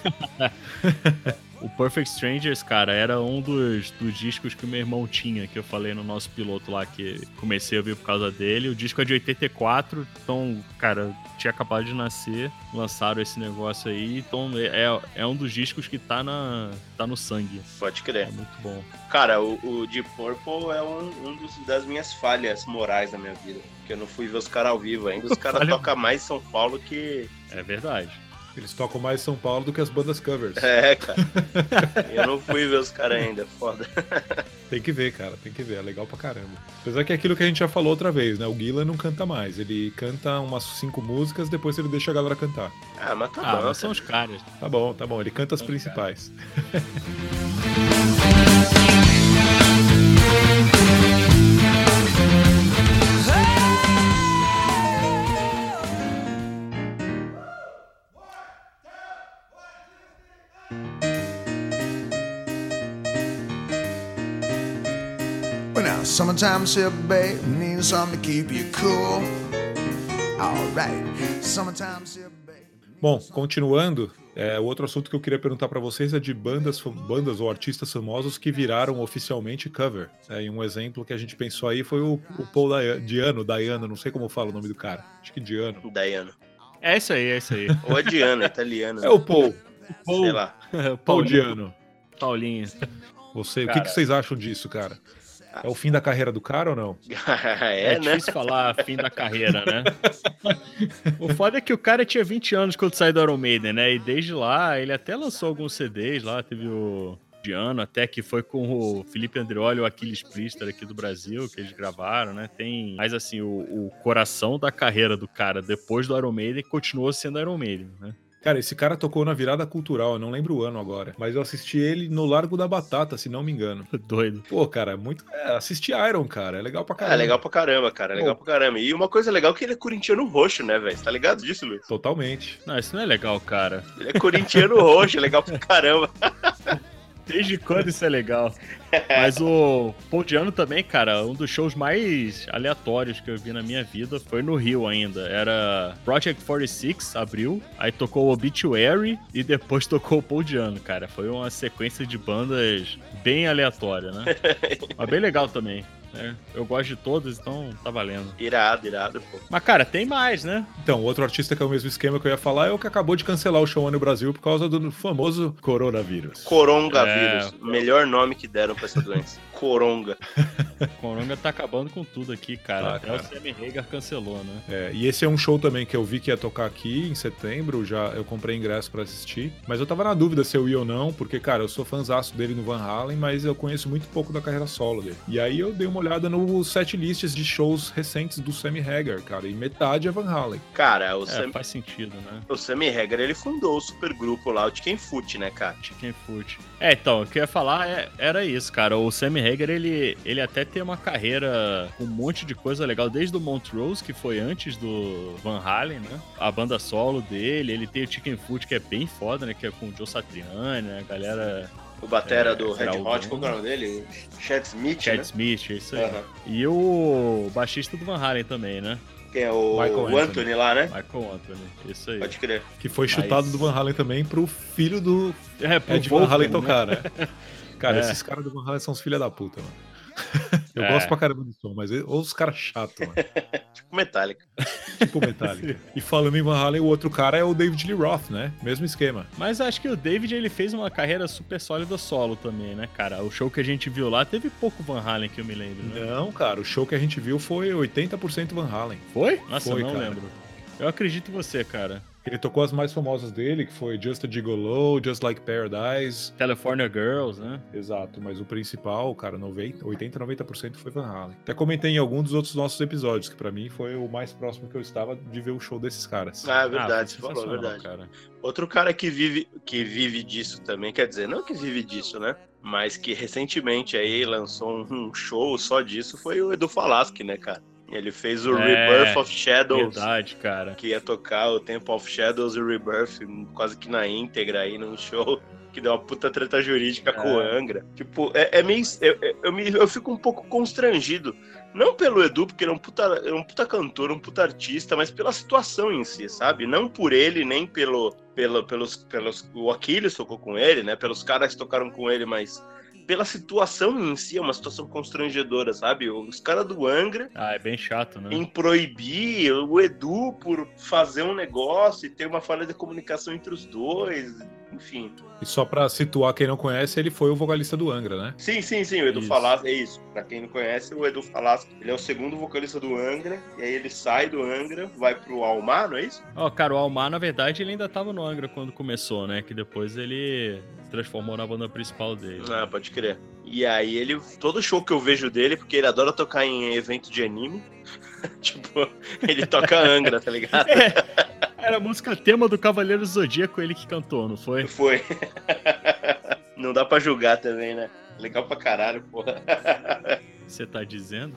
O Perfect Strangers, cara, era um dos, dos discos que o meu irmão tinha, que eu falei no nosso piloto lá, que comecei a ouvir por causa dele. O disco é de 84, então, cara, tinha acabado de nascer, lançaram esse negócio aí, então é, é um dos discos que tá, na, tá no sangue.
Pode
É
crer.
muito bom.
Cara, o, o Deep Purple é um, um dos, das minhas falhas morais da minha vida. Que eu não fui ver os caras ao vivo ainda. Os caras tocam mais em São Paulo que.
É verdade.
Eles tocam mais São Paulo do que as bandas covers.
É, cara. eu não fui ver os caras ainda. Foda.
Tem que ver, cara, tem que ver. É legal pra caramba. Apesar que é aquilo que a gente já falou outra vez, né? O Gila não canta mais. Ele canta umas cinco músicas, depois ele deixa a galera cantar.
Ah, mas tá
Ah,
bom.
mas são os caras.
Tá bom, tá bom. Ele canta as principais.
Summertime sip, babe, need something to keep you cool. Alright, summertime sip, babe.
Bom, continuando, é, o outro assunto que eu queria perguntar pra vocês é de bandas, bandas ou artistas famosos que viraram oficialmente cover. É, e um exemplo que a gente pensou aí foi o, o Paul Dia- Diano, Diano, não sei como fala o nome do cara. Acho que Diano.
Daiano.
É isso aí, é isso aí.
Ou a Diana, italiana.
É o Paul,
Sei lá.
Paul
Paulinho.
Diano.
Paulinho.
Você, o que,
Cara.
que vocês acham disso, cara? É o fim da carreira do cara ou não?
é,
É,
né?
difícil falar fim da carreira, né? o foda é que o cara tinha 20 anos quando saiu do Iron Maiden, né? E desde lá, ele até lançou alguns CDs lá, teve o Diano, até que foi com o Felipe Andreoli, o Aquiles Priester aqui do Brasil, que eles gravaram, né? Tem, mas assim, o, o coração da carreira do cara depois do Iron Maiden continuou sendo Iron Maiden, né?
Cara, esse cara tocou na virada cultural, eu não lembro o ano agora, mas eu assisti ele no Largo da Batata, se não me engano.
Doido.
Pô, cara, muito. É, assisti Iron, cara, é legal pra
É
caramba.
legal pra caramba, cara. Legal pra caramba. E uma coisa legal é que ele é corintiano roxo, né, velho? Você tá ligado disso, Luiz?
Totalmente.
Não, isso não é legal, cara.
Ele é corintiano roxo, é legal pra caramba.
Desde quando isso é legal? Mas o Paul Diano também, cara, um dos shows mais aleatórios que eu vi na minha vida foi no Rio ainda. Era Project 46, abriu, aí tocou o Obituary e depois tocou o Paul Diano, cara. Foi uma sequência de bandas bem aleatória, né? Mas bem legal também. né? Eu gosto de todas, então tá valendo.
Irado, irado, pô.
Mas, cara, tem mais, né?
Então, outro artista que é o mesmo esquema que eu ia falar é o que acabou de cancelar o show no Brasil por causa do famoso coronavírus.
Coronga
É.
Melhor nome que deram pra essa doença. Coronga.
Coronga tá acabando com tudo aqui, cara.
Tá,
Até
cara.
o Sammy Hagar cancelou, né?
É, e esse é um show também que eu vi que ia tocar aqui em setembro, já eu comprei ingresso pra assistir, mas eu tava na dúvida se eu ia ou não, porque, cara, eu sou fãzaço dele no Van Halen, mas eu conheço muito pouco da carreira solo dele. E aí eu dei uma olhada no set lists de shows recentes do Sammy Hagar, cara, e metade é Van Halen.
Cara, o,
É,
Sam,
faz sentido, né?
o Sammy Hagar, ele fundou o supergrupo lá, o Chicken Foot, né, cara?
Chicken Foot. É, então, o que eu ia falar é- era isso, cara. O Sammy Hagar, ele, ele até tem uma carreira com um monte de coisa legal, desde o Montrose, que foi antes do Van Halen, né? A banda solo dele, ele tem o Chicken Foot, que é bem foda, né? Que é com o Joe Satriani, né? A galera
O batera
É,
do Red Hot, que é o nome dele? Chad Smith,
Chad
né?
Smith, é isso aí.
Aham.
E o baixista do Van Halen também, né?
Que é o,
Michael
o
Anthony.
Anthony lá, né?
Michael Anthony, isso aí.
Pode crer.
Que foi chutado
Mas-
do Van Halen também pro filho do
É, pro
Ed Van
Volker,
Halen
né?
tocar, né? Cara,
É.
esses caras do Van Halen são os filha da puta, mano. Eu
É.
gosto pra caramba do som, mas ou os caras chatos, mano.
Tipo Metallica.
Tipo Metallica. E falando em Van Halen, o outro cara é o David Lee Roth, né? Mesmo esquema.
Mas acho que o David ele fez uma carreira super sólida solo também, né, cara? O show que a gente viu lá teve pouco Van Halen que eu me lembro, né?
Não, cara, o show que a gente viu foi 80% Van Halen.
Foi? Nossa,
Foi,
eu não
cara.
lembro. Eu acredito em você, cara.
Ele tocou as mais famosas dele, que foi Just a Gigolo, Just Like Paradise.
California Girls, né?
Exato, mas o principal, cara, 90, 80, 90% foi Van Halen. Até comentei em algum dos outros nossos episódios, que pra mim foi o mais próximo que eu estava de ver o show desses caras.
Ah, é
Ah,
verdade,
foi
você falou, é verdade.
cara.
Outro cara que vive, que vive disso também, quer dizer, não que vive disso, né? Mas que recentemente aí lançou um, um show só disso foi o Edu Falaschi, né, cara? Ele fez o
É,
Rebirth of Shadows,
Verdade, cara.
que ia tocar o Temple of Shadows e o Rebirth quase que na íntegra aí num show que deu uma puta treta jurídica com o Angra. Tipo, é, é meio. Eu, eu, eu me, eu fico um pouco constrangido. Não pelo Edu, porque ele é um, puta, é um puta cantor, um puta artista, mas pela situação em si, sabe? Não por ele, nem pelo, pelo, pelos, pelos. O Aquiles tocou com ele, né? Pelos caras que tocaram com ele, mas pela situação em si, é uma situação constrangedora, sabe? Os caras do Angra
Ah, é bem chato, né?
em proibir o Edu por fazer um negócio e ter uma falha de comunicação entre os dois, enfim.
E só pra situar quem não conhece, ele foi o vocalista do Angra, né?
Sim, sim, sim, o Edu
Isso.
Falaschi, é isso. Pra quem não conhece, o Edu Falaschi, ele é o segundo vocalista do Angra, e aí ele sai do Angra, vai pro Almar, não é isso?
Ó, cara, o Almar, na verdade, ele ainda tava no Angra quando começou, né? Que depois ele se transformou na banda principal dele.
Ah, pode crer. E aí ele, todo show que eu vejo dele, porque ele adora tocar em evento de anime, tipo, ele toca Angra, tá ligado?
Era a música tema do Cavaleiro Zodíaco, ele que cantou, não foi?
Foi. Não dá pra julgar também, né? Legal pra caralho, porra.
Você tá dizendo?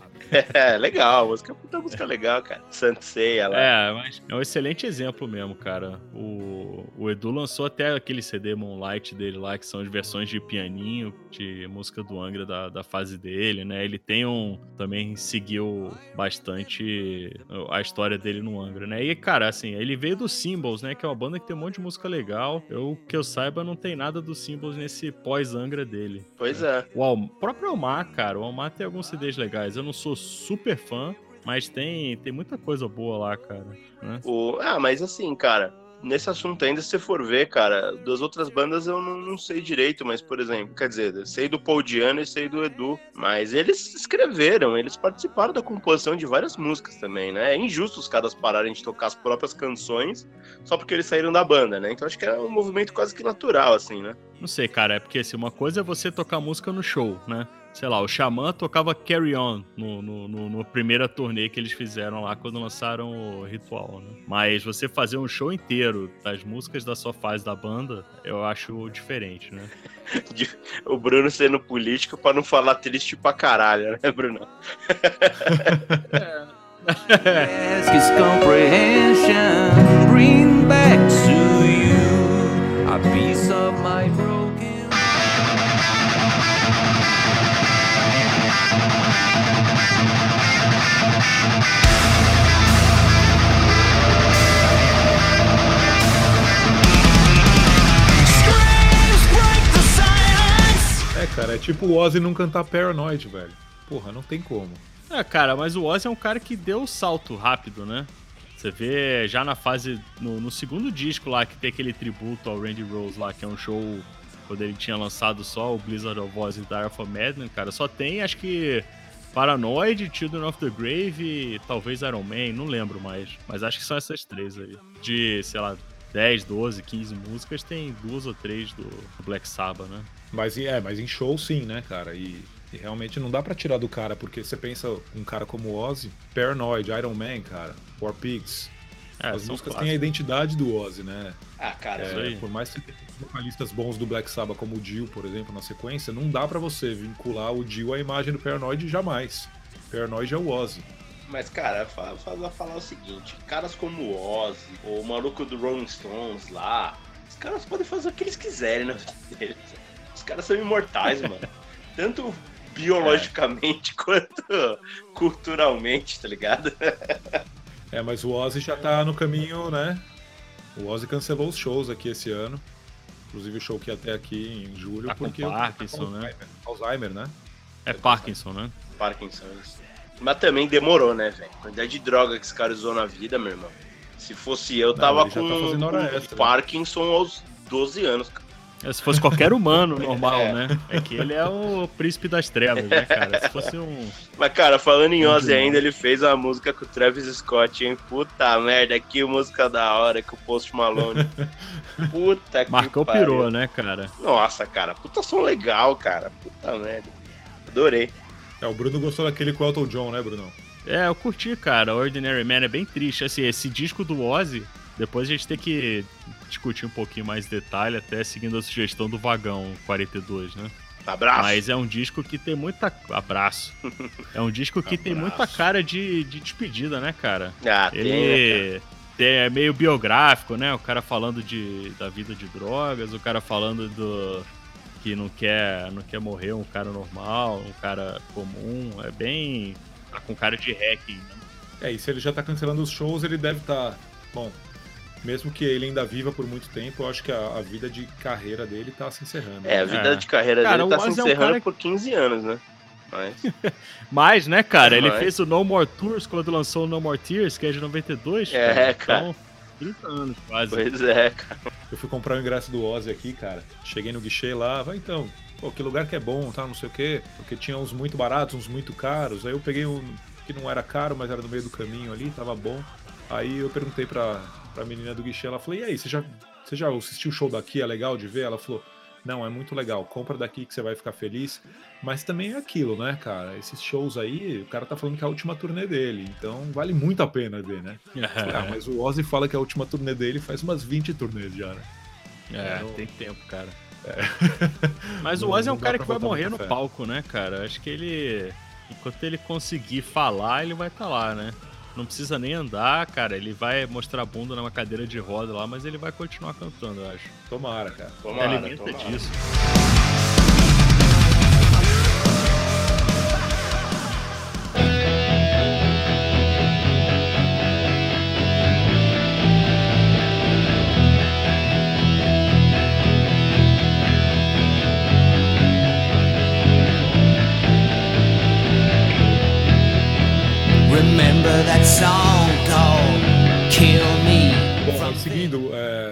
É, legal, música é puta música legal, cara. Sanseia lá.
É, mas é um excelente exemplo mesmo, cara. O, o Edu lançou até aquele CD Moonlight dele lá, que são as versões de pianinho, de música do Angra da, da fase dele, né? Ele tem um. Também seguiu bastante a história dele no Angra, né? E, cara, assim, ele veio do Symbols, né? Que é uma banda que tem um monte de música legal. Eu, que eu saiba, não tem nada do Symbols nesse pós-Angra dele.
Pois é.
O Al- próprio Almar, cara, o Almar tem alguns CDs legais. Eu não sou super fã, mas tem, tem muita coisa boa lá, cara. né?
O... Ah, mas assim, cara, nesse assunto ainda, se você for ver, cara, das outras bandas eu não, não sei direito, mas, por exemplo, quer dizer, sei do Paul Diano e sei do Edu, mas eles escreveram, eles participaram da composição de várias músicas também, né? É injusto os caras pararem de tocar as próprias canções só porque eles saíram da banda, né? Então acho que é um movimento quase que natural, assim, né?
Não sei, cara, é porque assim, uma coisa é você tocar música no show, né? Sei lá, o Xamã tocava Carry On no, no, no, no primeira turnê que eles fizeram lá quando lançaram o Ritual, né? Mas você fazer um show inteiro das músicas da sua fase da banda, eu acho diferente, né?
O Bruno sendo político pra não falar triste pra caralho, né, Bruno?
Ask
tipo o Ozzy não cantar Paranoid, velho. Porra, não tem como.
É, cara, mas o Ozzy é um cara que deu o salto rápido, né? Você vê já na fase. No, no segundo disco lá, que tem aquele tributo ao Randy Rose lá, que é um show quando ele tinha lançado só o Blizzard of Oz e Dire of a Madman, cara. Só tem, acho que. Paranoid, Children of the Grave e talvez Iron Man, não lembro mais. Mas acho que são essas três aí. De, sei lá, 10, 12, 15 músicas, tem duas ou três do Black Sabbath, né?
Mas é, mas em show sim, né, cara? E E realmente não dá pra tirar do cara, porque você pensa um cara como o Ozzy, Paranoid, Iron Man, cara, War Pigs.
É,
As músicas têm a identidade do Ozzy, né?
Ah, cara,
Isso
É,
aí.
por mais que tenha vocalistas bons do Black Sabbath, como o Dio, por exemplo, na sequência, não dá pra você vincular o Dio à imagem do Paranoid jamais. Paranoid é o Ozzy.
Mas, cara, fa- fa- falar o seguinte: caras como o Ozzy, ou o maluco do Rolling Stones lá, os caras podem fazer o que eles quiserem na vida deles. Os caras são imortais, mano. Tanto biologicamente quanto culturalmente, tá ligado?
É, mas o Ozzy já tá no caminho, né? O Ozzy cancelou os shows aqui esse ano. Inclusive o show que ia até aqui em julho,
Tá
porque o cara tá
Parkinson, né?
Alzheimer, né?
É Parkinson, né?
Parkinson. isso. Mas também demorou, né, velho? Quantidade de droga que esse cara usou na vida, meu irmão. Se fosse eu,
Não,
tava com,
tá
com
extra.
Parkinson aos 12 anos.
É, Se fosse qualquer humano normal,
É.
né? É que ele é o príncipe das trevas, né, cara? Se fosse um.
Mas, cara, falando em Ozzy ainda, ele fez uma música com o Travis Scott, hein? Puta merda, que música da hora com o Post Malone. Puta que
Marcão
pariu.
pirou, né, cara?
Nossa, cara, puta som legal, cara. Puta merda. Adorei.
É, o Bruno gostou daquele com o Elton John, né, Bruno?
É, eu curti, cara. Ordinary Man é bem triste. Assim, esse disco do Ozzy, depois a gente tem que discutir um pouquinho mais detalhe, até seguindo a sugestão do Vagão 42, né?
Abraço.
Mas é um disco que tem muita. Abraço. É um disco que tem muita cara de, de despedida, né, cara?
Ah, tem, né, cara?
Ele tem- é meio biográfico, né? O cara falando de, da vida de drogas, o cara falando do que não quer, não quer morrer um cara normal, um cara comum. É bem. Tá com cara de hacking, né?
É, e se ele já tá cancelando os shows, ele deve estar. bom, mesmo que ele ainda viva por muito tempo, eu acho que a, a vida de carreira dele tá se encerrando.
É, a vida
É.
de carreira
Cara,
dele tá se
Ozzy é um
encerrando
cara
por 15 anos, né? Mas,
Mas, né, cara, ele
Mas-
fez o No More Tours quando lançou o No More Tears, que é de 92.
É, cara.
Então, 30 anos quase.
pois é, cara.
Eu fui comprar o ingresso do Ozzy aqui, cara. Cheguei no guichê lá, vai então. Pô, que lugar que é bom, tá? Não sei o quê. Porque tinha uns muito baratos, uns muito caros. Aí eu peguei um que não era caro, mas era no meio do caminho ali, tava bom. Aí eu perguntei pra, pra menina do guichê, ela falou, e aí, você já, você já assistiu o show daqui? É legal de ver? Ela falou, não, é muito legal, compra daqui que você vai ficar feliz. Mas também é aquilo, né, cara? Esses shows aí, o cara tá falando que é a última turnê dele, então vale muito a pena ver, né? Ah, mas o Ozzy fala que a última turnê dele faz umas 20 turnês já, né?
É,
Não-
tem tempo, cara. Mas o Ozzy é um cara que vai morrer no palco, né, cara? Acho que ele. Enquanto ele conseguir falar, ele vai estar lá, né? Não precisa nem andar, cara. Ele vai mostrar a bunda numa cadeira de roda lá, mas ele vai continuar cantando, eu acho.
Tomara, cara.
Tomara,
alimenta
tomara.
disso.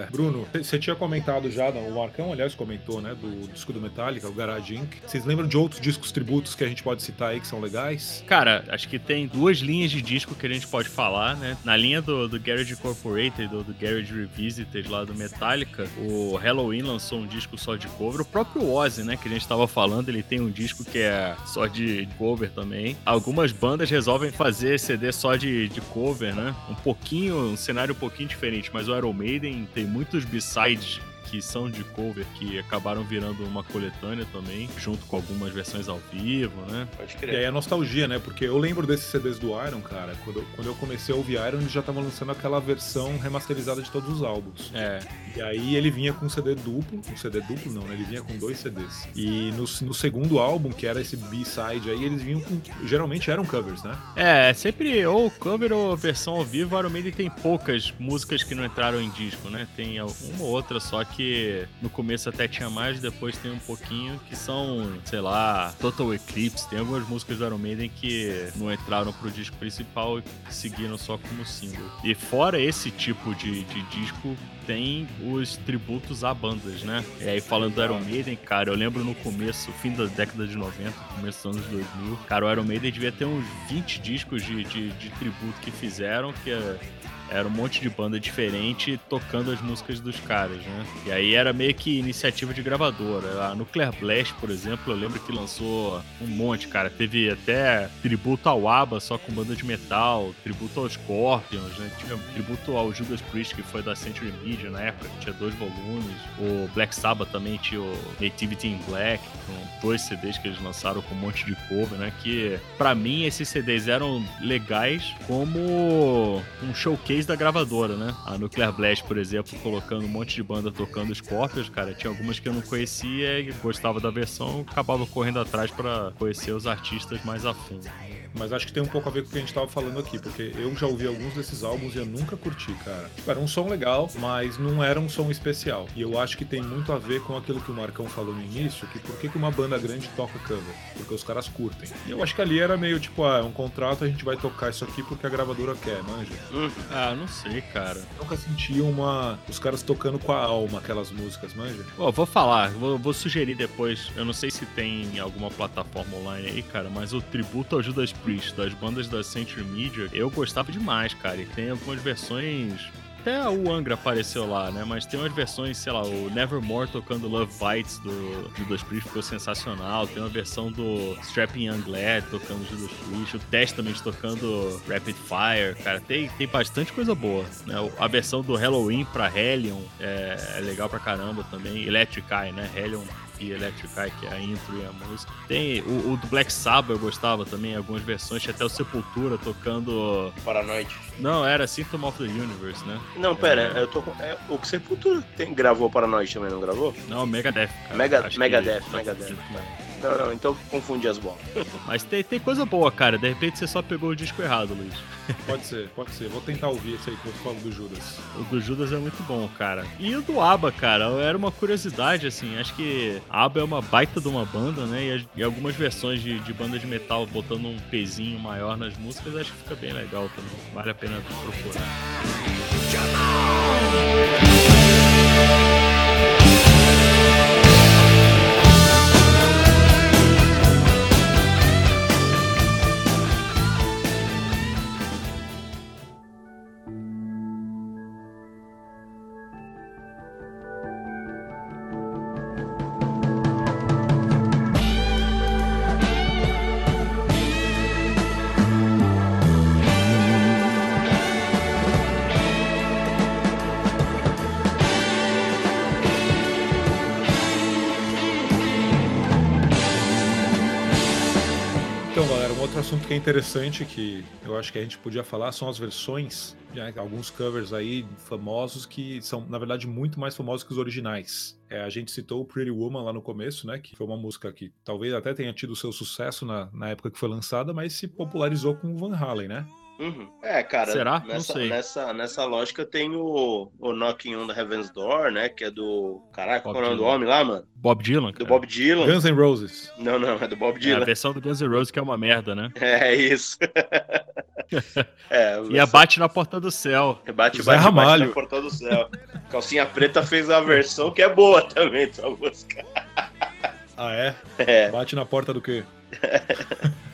Bruno, você tinha comentado já, o Marcão, aliás, comentou, né, do disco do Metallica, o Garage Inc. Vocês lembram de outros discos tributos que a gente pode citar aí que são legais?
Cara, acho que tem duas linhas de disco que a gente pode falar, né? Na linha do, do Garage Incorporated, do, do Garage Revisited lá do Metallica, o Halloween lançou um disco só de cover. O próprio Ozzy, né, que a gente tava falando, ele tem um disco que é só de cover também. Algumas bandas resolvem fazer CD só de, de cover, né? Um pouquinho, um cenário um pouquinho diferente, mas o Iron Maiden tem muitos besides que são de cover, que acabaram virando uma coletânea também, junto com algumas versões ao vivo, né?
Pode
E
crer.
aí a nostalgia, né? Porque eu lembro desses CDs do Iron, cara. Quando eu, quando eu comecei a ouvir Iron, eles já estavam lançando aquela versão remasterizada de todos os álbuns.
É,
E aí ele vinha com um CD duplo, um CD duplo não, né? Ele vinha com dois CDs. E no, no segundo álbum, que era esse B-side aí, eles vinham com. Geralmente eram covers, né?
É, sempre ou cover ou versão ao vivo. Iron Maiden tem poucas músicas que não entraram em disco, né? Tem uma ou outra só que no começo até tinha mais, depois tem um pouquinho que são, sei lá, Total Eclipse. Tem algumas músicas do Iron Maiden que não entraram pro disco principal e seguiram só como single. E fora esse tipo de, de disco, tem os tributos a bandas, né? E aí falando do Iron Maiden, cara, eu lembro no começo, fim da década de 90, começo dos anos 2000, cara, o Iron Maiden devia ter uns 20 discos de, de, de tributo que fizeram, que é, era um monte de banda diferente tocando as músicas dos caras, né? E aí era meio que iniciativa de gravadora. A Nuclear Blast, por exemplo, eu lembro que lançou um monte, cara. Teve até tributo ao ABBA, só com banda de metal, tributo aos Scorpions, né? Tinha tributo ao Judas Priest, que foi da Century Media na época, que tinha dois volumes. O Black Sabbath também tinha o Nativity in Black, com dois CDs que eles lançaram com um monte de cover, né? Que pra mim esses CDs eram legais como um showcase da gravadora, né? A Nuclear Blast, por exemplo, colocando um monte de banda tocando Scorpions, cara. Tinha algumas que eu não conhecia e gostava da versão, acabava correndo atrás pra conhecer os artistas mais a fundo.
Mas acho que tem um pouco a ver com o que a gente tava falando aqui, porque eu já ouvi alguns desses álbuns e eu nunca curti, cara. Tipo, era um som legal, mas não era um som especial. E eu acho que tem muito a ver com aquilo que o Marcão falou no início, que por que que uma banda grande toca cover? Porque os caras curtem. E eu acho que ali era meio tipo, ah, é um contrato, a gente vai tocar isso aqui porque a gravadora quer, manja.
Uhum.
Ah, não sei, cara.
Nunca senti uma. os caras tocando com a alma aquelas músicas, manja?
Ó, vou falar, vou, vou sugerir depois. Eu não sei se tem alguma plataforma online aí, cara, mas o tributo ao Judas Priest das bandas da Century Media, eu gostava demais, cara. E tem algumas versões. Até o Angra apareceu lá, né? Mas tem umas versões, sei lá, o Nevermore tocando Love Bites do Judas Priest ficou sensacional. Tem uma versão do Strapping Young Lad tocando Judas Priest, o Testament tocando Rapid Fire, cara. Tem, tem bastante coisa boa, né? A versão do Halloween pra Hellion é, é legal pra caramba também. Electric Eye, né? Hellion e Electric Eye, que é a intro e a música. Tem o, o do Black Sabbath, eu gostava também, algumas versões. Tinha até o Sepultura tocando.
Paranoide.
Não, era Symptom of the Universe, né?
Não, pera, eu tô com. É, o Sepultura tem, gravou Paranoide também, não gravou?
Não, Megadeth. cara.
Mega-
Acho que-
Megadeth, Megadeth. Não, não, então confundi as bolas.
Mas tem, tem coisa boa, cara. De repente você só pegou o disco errado, Luiz.
Pode ser, pode ser. Vou tentar ouvir esse aí que você falou do Judas.
O do Judas é muito bom, cara. E o do ABBA, cara, era uma curiosidade, assim. Acho que ABBA é uma baita de uma banda, né? E, as- algumas versões de, de banda de metal botando um pezinho maior nas músicas, acho que fica bem legal também. Vale a pena procurar.
Então, interessante que eu acho que a gente podia falar são as versões, né, alguns covers aí famosos que são, na verdade, muito mais famosos que os originais. É, a gente citou o Pretty Woman lá no começo, né, que foi uma música que talvez até tenha tido seu sucesso na, na época que foi lançada, mas se popularizou com o Van Halen, né?
Uhum. É, cara.
Será? Não
Nessa,
sei.
Nessa, nessa lógica tem o, o Knocking on the Heaven's Door, né? Que é do. Caraca, qual é o nome do
Dylan.
homem lá, mano?
Bob Dylan,
Do
cara.
Bob Dylan.
Guns N' Roses.
Não, não, é do Bob
É, a
Dylan.
versão do Guns N' Roses que é uma merda, né?
É, isso. é,
E a Bate na Porta do Céu.
Bate, bate, bate
Ramalho.
na porta do céu. Calcinha Preta fez a versão que é boa também dessa música.
Ah, é?
É,
Bate na porta do quê?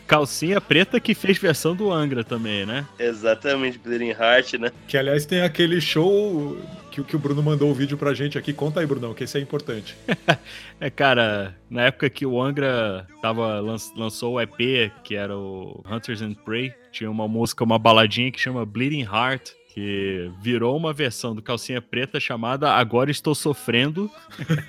Calcinha Preta que fez versão do Angra também, né?
exatamente, Bleeding Heart, né?
Que, aliás, tem aquele show que, que o Bruno mandou o vídeo pra gente aqui. Conta aí, Brunão, que esse é importante.
É, cara, na época que o Angra tava, lan- lançou o EP, que era o Hunters and Prey, tinha uma música, uma baladinha que chama Bleeding Heart, que virou uma versão do Calcinha Preta chamada Agora Estou Sofrendo.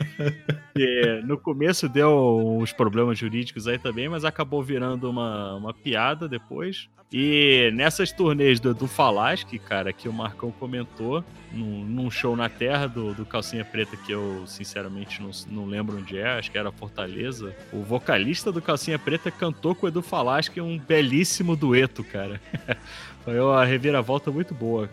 que no começo deu uns problemas jurídicos aí também, mas acabou virando uma, uma piada depois. E nessas turnês do, do Falasque, cara, que o Marcão comentou, num, num show na Terra do, do Calcinha Preta, que eu sinceramente não, não lembro onde é, acho que era Fortaleza, o vocalista do Calcinha Preta cantou com o Edu Falasque um belíssimo dueto, cara. Foi uma reviravolta muito boa.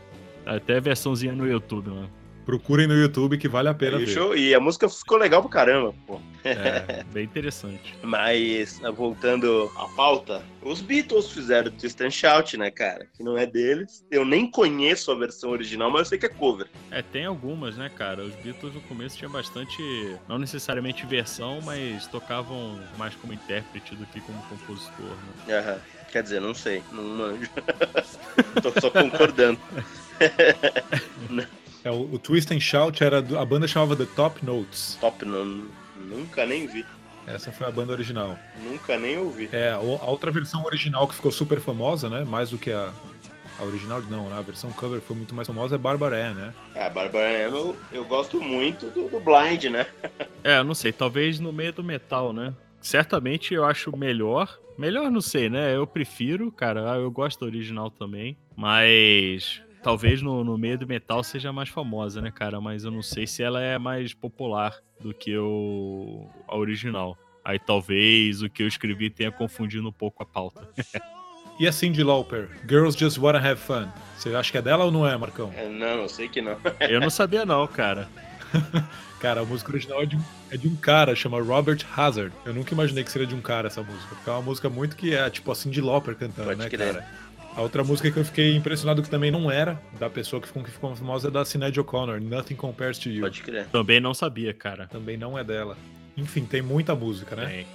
Até a versãozinha no YouTube, mano.
Procurem no YouTube que vale a pena
E, o
ver.
show- e a música ficou legal pra caramba, pô.
É, bem interessante.
Mas, voltando à pauta, os Beatles fizeram Twist and Shout, né, cara? Que não é deles. Eu nem conheço a versão original, mas eu sei que é cover.
É, tem algumas, né, cara? Os Beatles no começo tinha bastante, não necessariamente versão, mas tocavam mais como intérprete do que como compositor, né?
Aham. Quer dizer, não sei, não manjo. Tô só concordando.
É, o, o Twist and Shout era do- a banda chamava The Top Notes.
Top, não, nunca nem vi.
Essa foi a banda original.
Nunca nem ouvi.
É, a outra versão original que ficou super famosa, né? Mais do que a, a original, não, né? A versão cover foi muito mais famosa é Barbara Ann, né?
É, a Barbara Ann, eu, eu gosto muito do, do Blind, né?
É, eu não sei, talvez no meio do metal, né? Certamente eu acho melhor. Melhor não sei, né? Eu prefiro, cara. ah, Eu gosto da original também. Mas talvez no, no meio do metal seja mais famosa, né, cara? Mas eu não sei se ela é mais popular do que o, a original. Aí talvez o que eu escrevi tenha confundido um pouco a pauta.
E a Cyndi Lauper, Girls Just Wanna Have Fun. Você acha que é dela ou não é, Marcão?
É, não, eu sei que não.
Eu não sabia não, cara.
Cara, a música original é de, um, é de um cara, chama Robert Hazard. Eu nunca imaginei que seria de um cara essa música, porque é uma música muito que é tipo a Cyndi Lauper cantando,
Pode
né,
crer.
cara? A outra música que eu fiquei impressionado que também não era da pessoa que ficou, que ficou famosa é da Sinead O'Connor, Nothing Compares to You.
Pode crer.
Também não sabia, cara.
Também não é dela. Enfim, tem muita música, né?
Tem.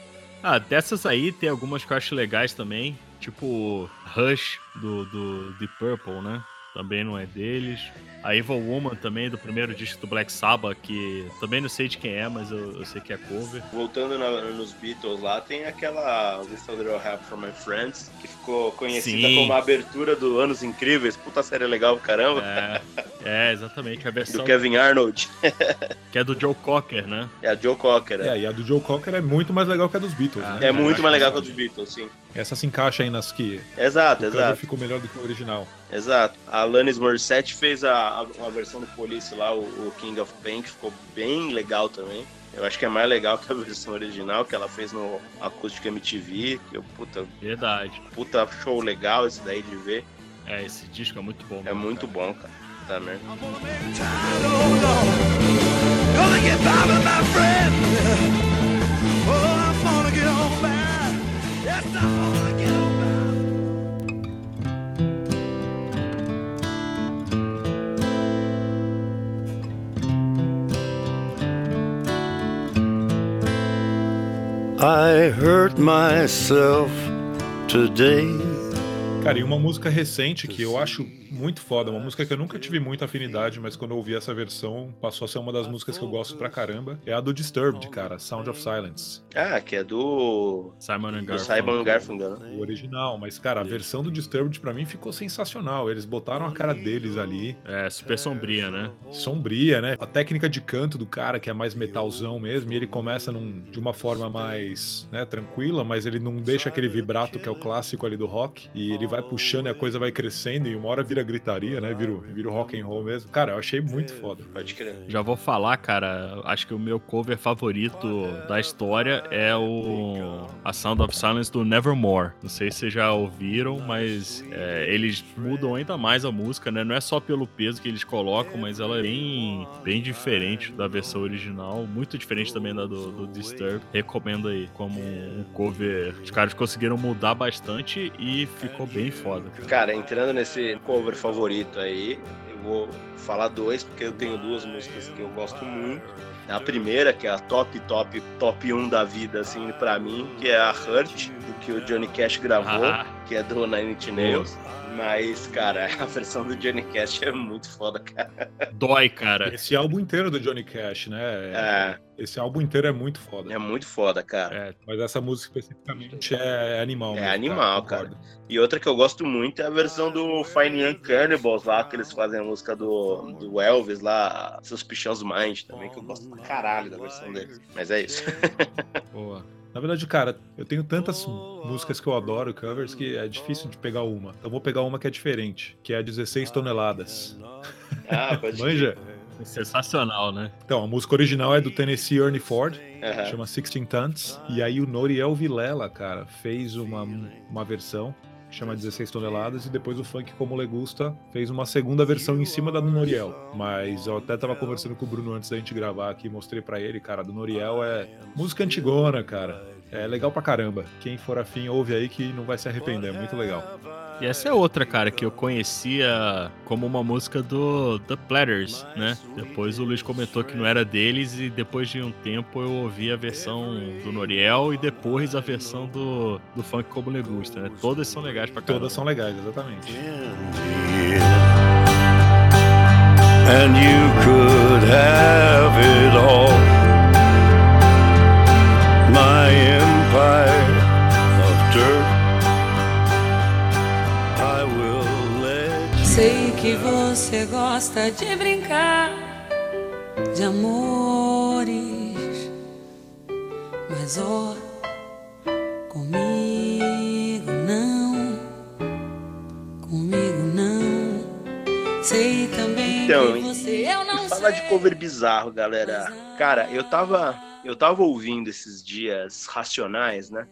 Ah, dessas aí tem algumas que eu acho legais também. Tipo Rush do, do Deep Purple, né? Também não é deles. A Evil Woman também, do primeiro disco do Black Sabbath, que também não sei de quem é, mas eu, eu sei que é cover.
Voltando na- nos Beatles lá, tem aquela a Little Help from My Friends, que ficou conhecida
Sim.
como a abertura do Anos Incríveis. Puta série legal, caramba.
É, é exatamente. A
Do
versão
Kevin Arnold.
que é do Joe Cocker, né?
É a Joe Cocker.
É,
É,
e a do Joe Cocker é muito mais legal que a dos Beatles,
Ah,
né?
é muito mais legal
que
que a dos Beatles, sim.
Essa se encaixa aí nas que
Exato,
o
exato.
ficou melhor do que o original.
Exato. A Alanis Morissette fez a, a- uma versão do Police lá, o, o King of Pain, que ficou bem legal também. Eu acho que é mais legal que a versão original que ela fez no Acústico MTV. Que eu, puta,
Verdade.
puta show legal esse daí de ver.
É, esse disco é muito bom.
É
mesmo,
muito
cara.
bom, cara. Tá merda.
I'm gonna oh get by with my friend. Oh, I'm gonna get on by.
I hurt myself today.
Cara, e uma música recente que eu acho muito foda, uma música que eu nunca tive muita afinidade, mas quando eu ouvi essa versão, passou a ser uma das músicas que eu gosto pra caramba, é a do Disturbed, cara, Sound of Silence.
Ah, que é do,
Simon and
do
Garfunkel.
Simon Garfunkel, né?
O original, mas cara, a versão do Disturbed pra mim ficou sensacional. Eles botaram a cara deles ali,
É, super sombria, né?
sombria, né? A técnica de canto do cara, que é mais metalzão mesmo, e ele começa num- de uma forma mais né, tranquila, mas ele não deixa aquele vibrato que é o clássico ali do rock, e ele vai puxando e a coisa vai crescendo, e uma hora vira gritaria, né? Vira, o- vira o rock and roll mesmo. Cara, eu achei muito foda.
Pode crer.
Já vou falar, cara, acho que o meu cover favorito da história é o A Sound of Silence do Nevermore. Não sei se vocês já ouviram, mas é, eles mudam ainda mais a música, né? Não é só pelo peso que eles colocam, mas ela é bem, bem diferente da versão original, muito diferente também da do, do Disturb. Recomendo aí como um cover. Os caras conseguiram mudar bastante e ficou bem foda. cara.
Cara, entrando nesse cover favorito aí, eu vou falar dois, porque eu tenho duas músicas que eu gosto muito. A primeira, que é a top, top, top 1 da vida, assim, pra mim, que é a Hurt, do que o Johnny Cash gravou,
Ah.
que é do Nine Inch Nails. Mas, cara, a versão do Johnny Cash é muito foda, cara.
Dói, cara.
Esse álbum inteiro do Johnny Cash, né?
É,
Esse álbum inteiro é muito foda.
é muito foda, cara.
É,
Mas essa música especificamente é animal.
É
mesmo,
animal,
concordo.
E outra que eu gosto muito é a versão do Fine Young Cannibals lá, que eles fazem a música do, do Elvis lá, Suspicious Mind também, que eu gosto pra caralho da versão deles. Mas é isso.
boa.
Na verdade, cara, eu tenho tantas músicas que eu adoro, covers, que é difícil de pegar uma. Então vou pegar uma que é diferente, que é a 16 toneladas.
Ah, pode
Manja?
Sensacional, né?
Então, a música original é do Tennessee Ernie Ford,
Aham.
chama 16 Tons. E aí o Noriel Vilela, cara, fez uma, uma versão que chama 16 toneladas e depois o Funk Como Le Gusta fez uma segunda versão em cima da do Noriel. Mas eu até tava conversando com o Bruno antes da gente gravar aqui, mostrei pra ele, cara, do Noriel é música antigona, cara. É legal pra caramba. Quem for afim, ouve aí que não vai se arrepender, é muito legal.
E essa é outra, cara, que eu conhecia como uma música do The Platters, né? Depois o Luiz comentou que não era deles e depois de um tempo eu ouvi a versão do Noriel e depois a versão do, do Funk Como Le Gusta, né? Todas são legais pra caramba.
Todas são legais, exatamente.
And you could have it all. My empire
que você gosta de brincar de amores, mas ó, comigo não, comigo não. Sei também
Então,
que você eu não
Fala
sei.
de cover bizarro, galera. Cara, eu tava, eu tava ouvindo esses dias Racionais, né?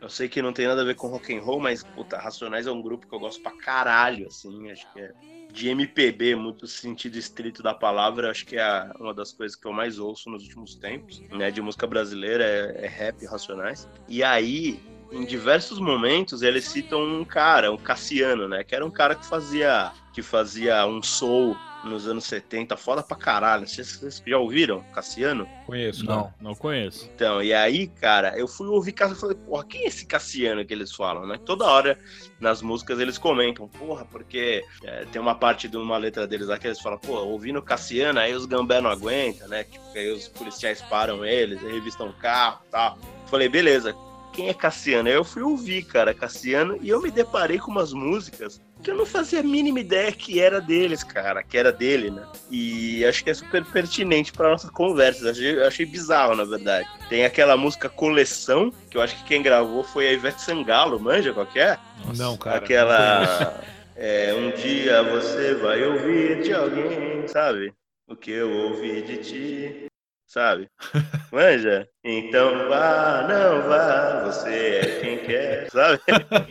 Eu sei que não tem nada a ver com rock and roll, mas puta, Racionais é um grupo que eu gosto pra caralho, assim, acho que é de MPB, muito sentido estrito da palavra, acho que é uma das coisas que eu mais ouço nos últimos tempos, né, de música brasileira, é, é rap Racionais. E aí, em diversos momentos, eles citam um cara, um Cassiano, né, que era um cara que fazia que fazia um soul nos anos 70, foda pra caralho. Vocês, vocês já ouviram Cassiano?
Conheço.
Não, não conheço.
Então, e aí, cara, eu fui ouvir Cassiano e falei, porra, quem é esse Cassiano que eles falam, né? Toda hora nas músicas eles comentam, porra, porque é, tem uma parte de uma letra deles lá que eles falam, pô, ouvindo Cassiano, aí os gambé não aguentam, né? Tipo, aí os policiais param eles, aí revistam o carro e tal. Falei, beleza, quem é Cassiano? Aí eu fui ouvir, cara, Cassiano, e eu me deparei com umas músicas que eu não fazia a mínima ideia que era deles, cara, que era dele, né? E acho que é super pertinente para nossa conversa. Achei, eu achei bizarro, na verdade. Tem aquela música Coleção, que eu acho que quem gravou foi a Ivete Sangalo, manja qual que é?
Não, cara.
aquela. É, um dia você vai ouvir de alguém, sabe? O que eu ouvi de ti, sabe? Manja? Então vá, não vá, você é quem quer, sabe?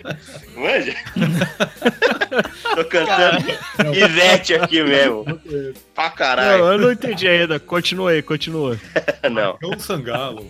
Manja? Tô cantando Ivete aqui mesmo. Pra
Não,
caralho.
eu não entendi ainda. Continua aí, continua.
Não.
Cão Sangalo.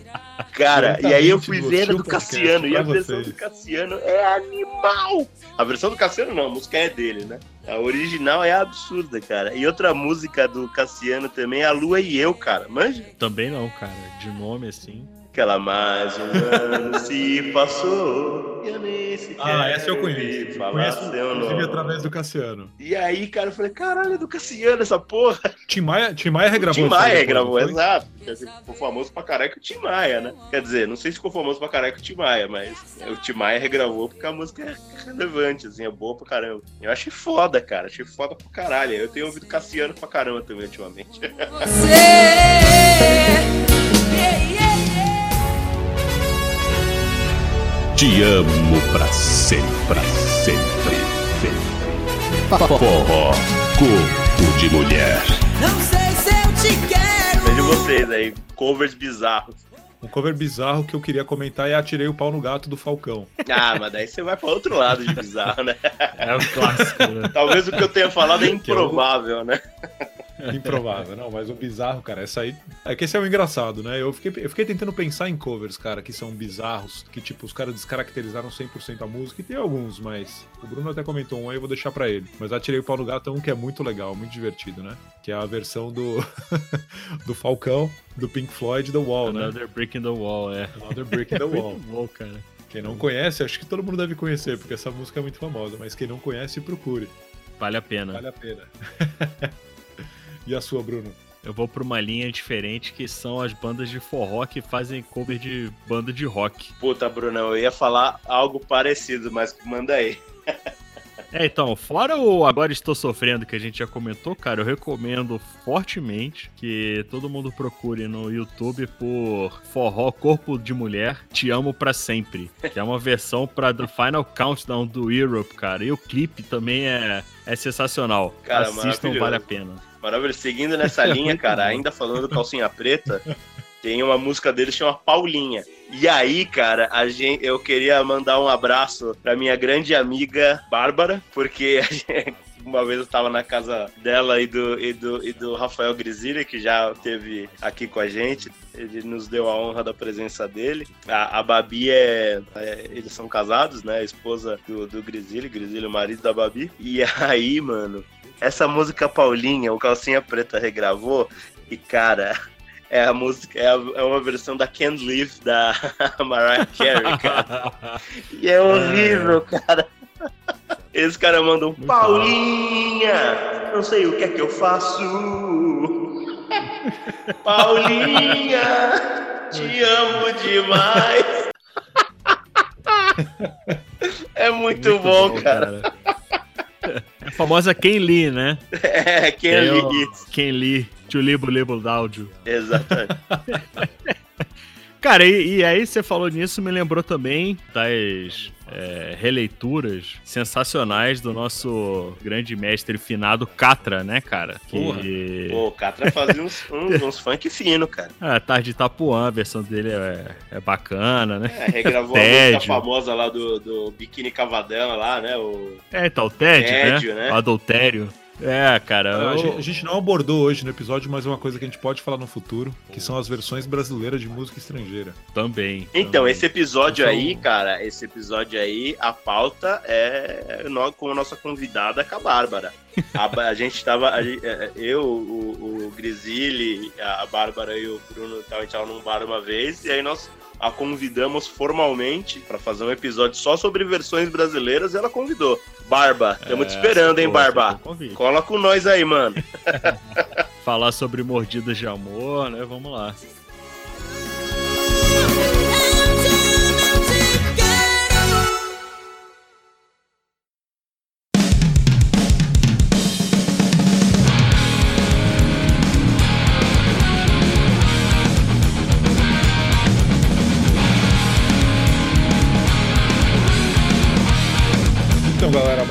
Cara, e aí eu fui ver a
do
Cassiano. E a versão
vocês.
do Cassiano é animal. A versão do Cassiano não, a música é dele, né? A original é absurda, cara. E outra música do Cassiano também é A Lua e Eu, cara. Manja?
Também não, cara. De nome assim.
Aquela mais um ano se passou e eu nem sequer
Ah, essa eu conheço.
falar
Conheço,
seu
inclusive,
nome.
através do Cassiano.
E aí, cara, eu falei, caralho, é do Cassiano essa porra.
Tim Maia, Tim Maia regravou
Tim Maia
depois,
gravou,
não foi?
exato. Quer dizer, Ficou famoso pra caralho com o Tim Maia, né? Quer dizer, não sei se ficou famoso pra caralho com o Tim Maia, mas o Tim Maia regravou porque a música é relevante, assim, é boa pra caramba. Eu achei foda, cara, achei foda pra caralho. Eu tenho ouvido Cassiano pra caramba também ultimamente.
Você.
Te amo pra sempre, pra sempre, sempre. Forró, corpo de mulher.
Não sei se eu te quero.
Vejo vocês aí, covers bizarros.
Um cover bizarro que eu queria comentar é Atirei o Pau no Gato do Falcão.
Ah, mas daí você vai pra outro lado de bizarro, né?
É o clássico, né?
Talvez o que eu tenha falado é
é
improvável, né?
Improvável, não, mas o bizarro, cara, essa aí. É que esse é o engraçado, né? Eu fiquei, eu fiquei tentando pensar em covers, cara, que são bizarros, que tipo, os caras descaracterizaram 100% a música, e tem alguns, mas o Bruno até comentou um aí, eu vou deixar pra ele. Mas Atirei o Pau no Gato é um que é muito legal, muito divertido, né? Que é a versão do, do Falcão, do Pink Floyd, The Wall, né?
Another Brick in the Wall, é.
Another Brick in the Wall.
Muito bom, cara.
Quem não conhece, acho que todo mundo deve conhecer, porque essa música é muito famosa, mas quem não conhece, procure.
Vale a pena.
Vale a pena. E a sua, Bruno?
Eu vou pra uma linha diferente que são as bandas de forró que fazem cover de banda de rock.
Puta, Brunão, eu ia falar algo parecido, mas manda aí.
É, então, fora o Agora Estou Sofrendo, que a gente já comentou, cara, eu recomendo fortemente que todo mundo procure no YouTube por Forró Corpo de Mulher, Te Amo Pra Sempre, que é uma versão pra The Final Countdown do Europe, cara. E o clipe também é, é sensacional.
Cara,
Assistam, vale a pena.
Maravilha. Seguindo nessa linha,
Muito
cara, ainda falando do Calcinha Preta, tem uma música dele que chama Paulinha. E aí, cara, a gente, eu queria mandar um abraço pra minha grande amiga Bárbara, porque gente- uma vez eu tava na casa dela e do, e do, e do Rafael Grisili, que já esteve aqui com a gente. Ele nos deu a honra da presença dele. A, a Babi é, é- Eles são casados, né? A esposa do, do Grisili, Grisili, o marido da Babi. E aí, mano, essa música Paulinha, o Calcinha Preta regravou, e cara, é a música, é, a- é uma versão da Can't Live da Mariah Carey, cara. E é horrível, cara. Esse cara mandou
Muito
Paulinha! não sei o que é que eu faço. Paulinha, te amo demais. É muito, bom, cara.
A famosa Ken Lee, né?
É, quem
Tem
ali
o Ken Lee, to libo libo dáudio.
Exatamente.
Cara, e, e aí você falou nisso, me lembrou também das é, releituras sensacionais do nosso grande mestre finado Catra, né, cara? Que...
Pô, o Catra fazia uns, uns, uns funk fino, cara.
Ah, Tarde de Itapuã, a versão dele é, é bacana, né?
É, regravou a música famosa lá do, do Biquíni Cavadão lá, né? O...
É, então, o Tédio,
Tédio,
né?
né?
O adultério. É, cara.
A,
eu-
gente, a gente não abordou hoje no episódio, mas é uma coisa que a gente pode falar no futuro, que são as versões brasileiras de música estrangeira.
Também.
Então,
também.
esse episódio
Então-
aí, cara, esse episódio aí, a pauta é com a nossa convidada, com a Bárbara. A, a gente tava, a é, eu, o, o Grisili, a Bárbara e o Bruno, então, a gente tava num bar uma vez, e aí nós a convidamos formalmente pra fazer um episódio só sobre versões brasileiras e ela convidou. Barba, estamos te
É,
esperando, hein, Barba? Cola com nós aí, mano.
Falar sobre mordidas de amor, né? Vamos lá.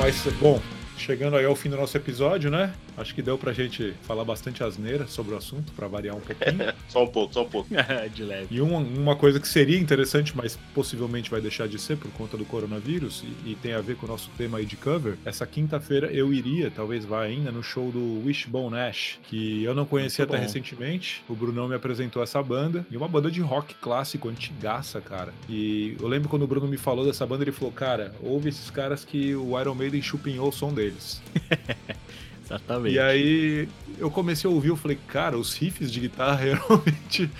Mas bom, chegando aí ao fim do nosso episódio, né? Acho que deu pra gente falar bastante asneira sobre o assunto, pra variar um pouquinho.
Só um pouco, só um pouco.
de leve.
E uma, uma coisa que seria interessante, mas possivelmente vai deixar de ser por conta do coronavírus, e, e tem a ver com o nosso tema aí de cover, essa quinta-feira eu iria, talvez vá ainda, no show do Wishbone Ash, que eu não conhecia
Muito
até
bom.
recentemente. O Brunão me apresentou essa banda, e uma banda de rock clássico, antigaça, cara. E eu lembro quando o Bruno me falou dessa banda, ele falou, cara, ouve esses caras que o Iron Maiden chupinhou o som deles.
Exatamente.
E aí eu comecei a ouvir, eu falei, cara, os riffs de guitarra realmente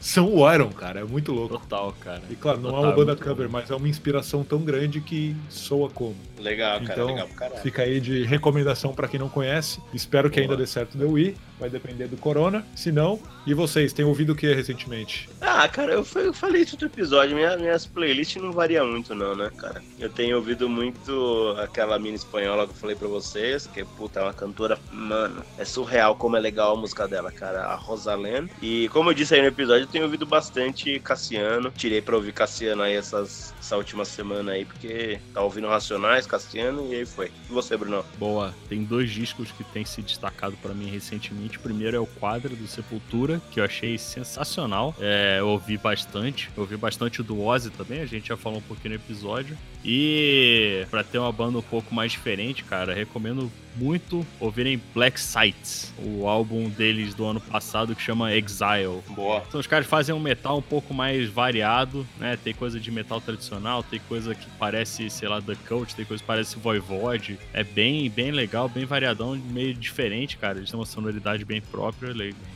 são o Iron, cara, é muito louco.
Total, cara.
E claro, não é
Total,
uma banda cover,
bom.
mas é uma inspiração tão grande que soa como.
Legal, cara,
Então,
legal pra caralho.
Fica aí de recomendação pra quem não conhece. Espero que
Boa.
ainda dê certo de eu ir. Vai depender do corona. Se não, e vocês, têm ouvido o que recentemente?
Ah, cara, eu, eu falei isso no outro episódio. Minha, minhas playlists não variam muito, não, né, cara? Eu tenho ouvido muito aquela mina espanhola que eu falei pra vocês, que, puta, é uma cantora, mano, é surreal como é legal a música dela, cara, a Rosalén. E como eu disse aí no episódio, eu tenho ouvido bastante Cassiano. Tirei pra ouvir Cassiano aí essas, essa última semana aí, porque tá ouvindo Racionais, Cassiano, e aí foi. E você, Bruno?
Boa. Tem dois discos que têm se destacado pra mim recentemente. Primeiro é o Quadra do Sepultura, que eu achei sensacional. É, eu ouvi bastante. Eu ouvi bastante do Ozzy também, a gente já falou um pouquinho no episódio. E pra ter uma banda um pouco mais diferente, cara, recomendo muito ouvirem Black Sights, o álbum deles do ano passado que chama Exile.
Boa.
Então os caras fazem um metal um pouco mais variado, né? Tem coisa de metal tradicional, tem coisa que parece, sei lá, The Cult, tem coisa que parece Voivode. É bem, bem legal, bem variadão, meio diferente, cara. Eles têm uma sonoridade bem própria,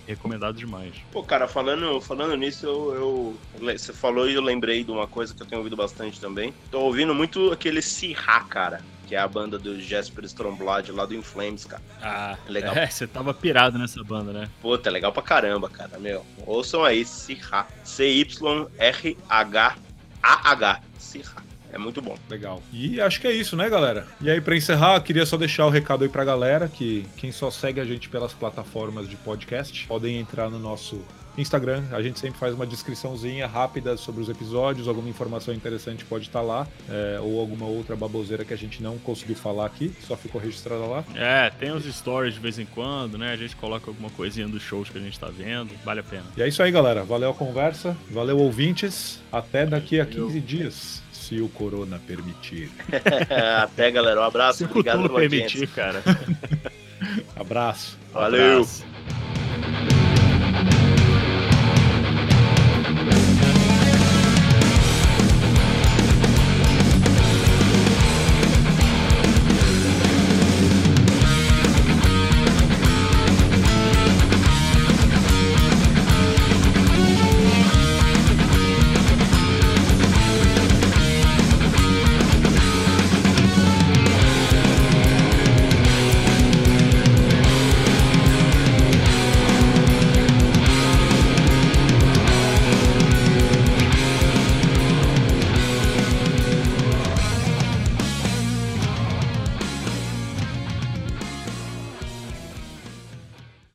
recomendado demais.
Pô, cara, falando, falando nisso, eu, eu- Você falou e eu lembrei de uma coisa que eu tenho ouvido bastante também. Tô ouvindo muito aquele Sirra, cara. Que é a banda do Jasper Stromblad lá do Inflames, cara.
Ah,
Legal.
É, você tava pirado nessa banda, né?
Puta, é legal pra caramba, cara, meu. Ouçam aí, Sirra. C-Y-R-H-A-H. Sirra. É muito bom.
Legal. E acho que é isso, né, galera? E aí, pra encerrar, queria só deixar o recado aí pra galera que quem só segue a gente pelas plataformas de podcast podem entrar no nosso Instagram. A gente sempre faz uma descriçãozinha rápida sobre os episódios, alguma informação interessante pode estar lá, é, ou alguma outra baboseira que a gente não conseguiu falar aqui, só ficou registrada lá.
É, tem uns stories de vez em quando, né? A gente coloca alguma coisinha dos shows que a gente tá vendo. Vale a pena.
E é isso aí, galera. Valeu a conversa, valeu ouvintes. Até daqui a 15 dias, se o corona permitir.
Até, galera. Um abraço.
Se o
Obrigado pela
permitir, cara.
Abraço.
Valeu.
Abraço.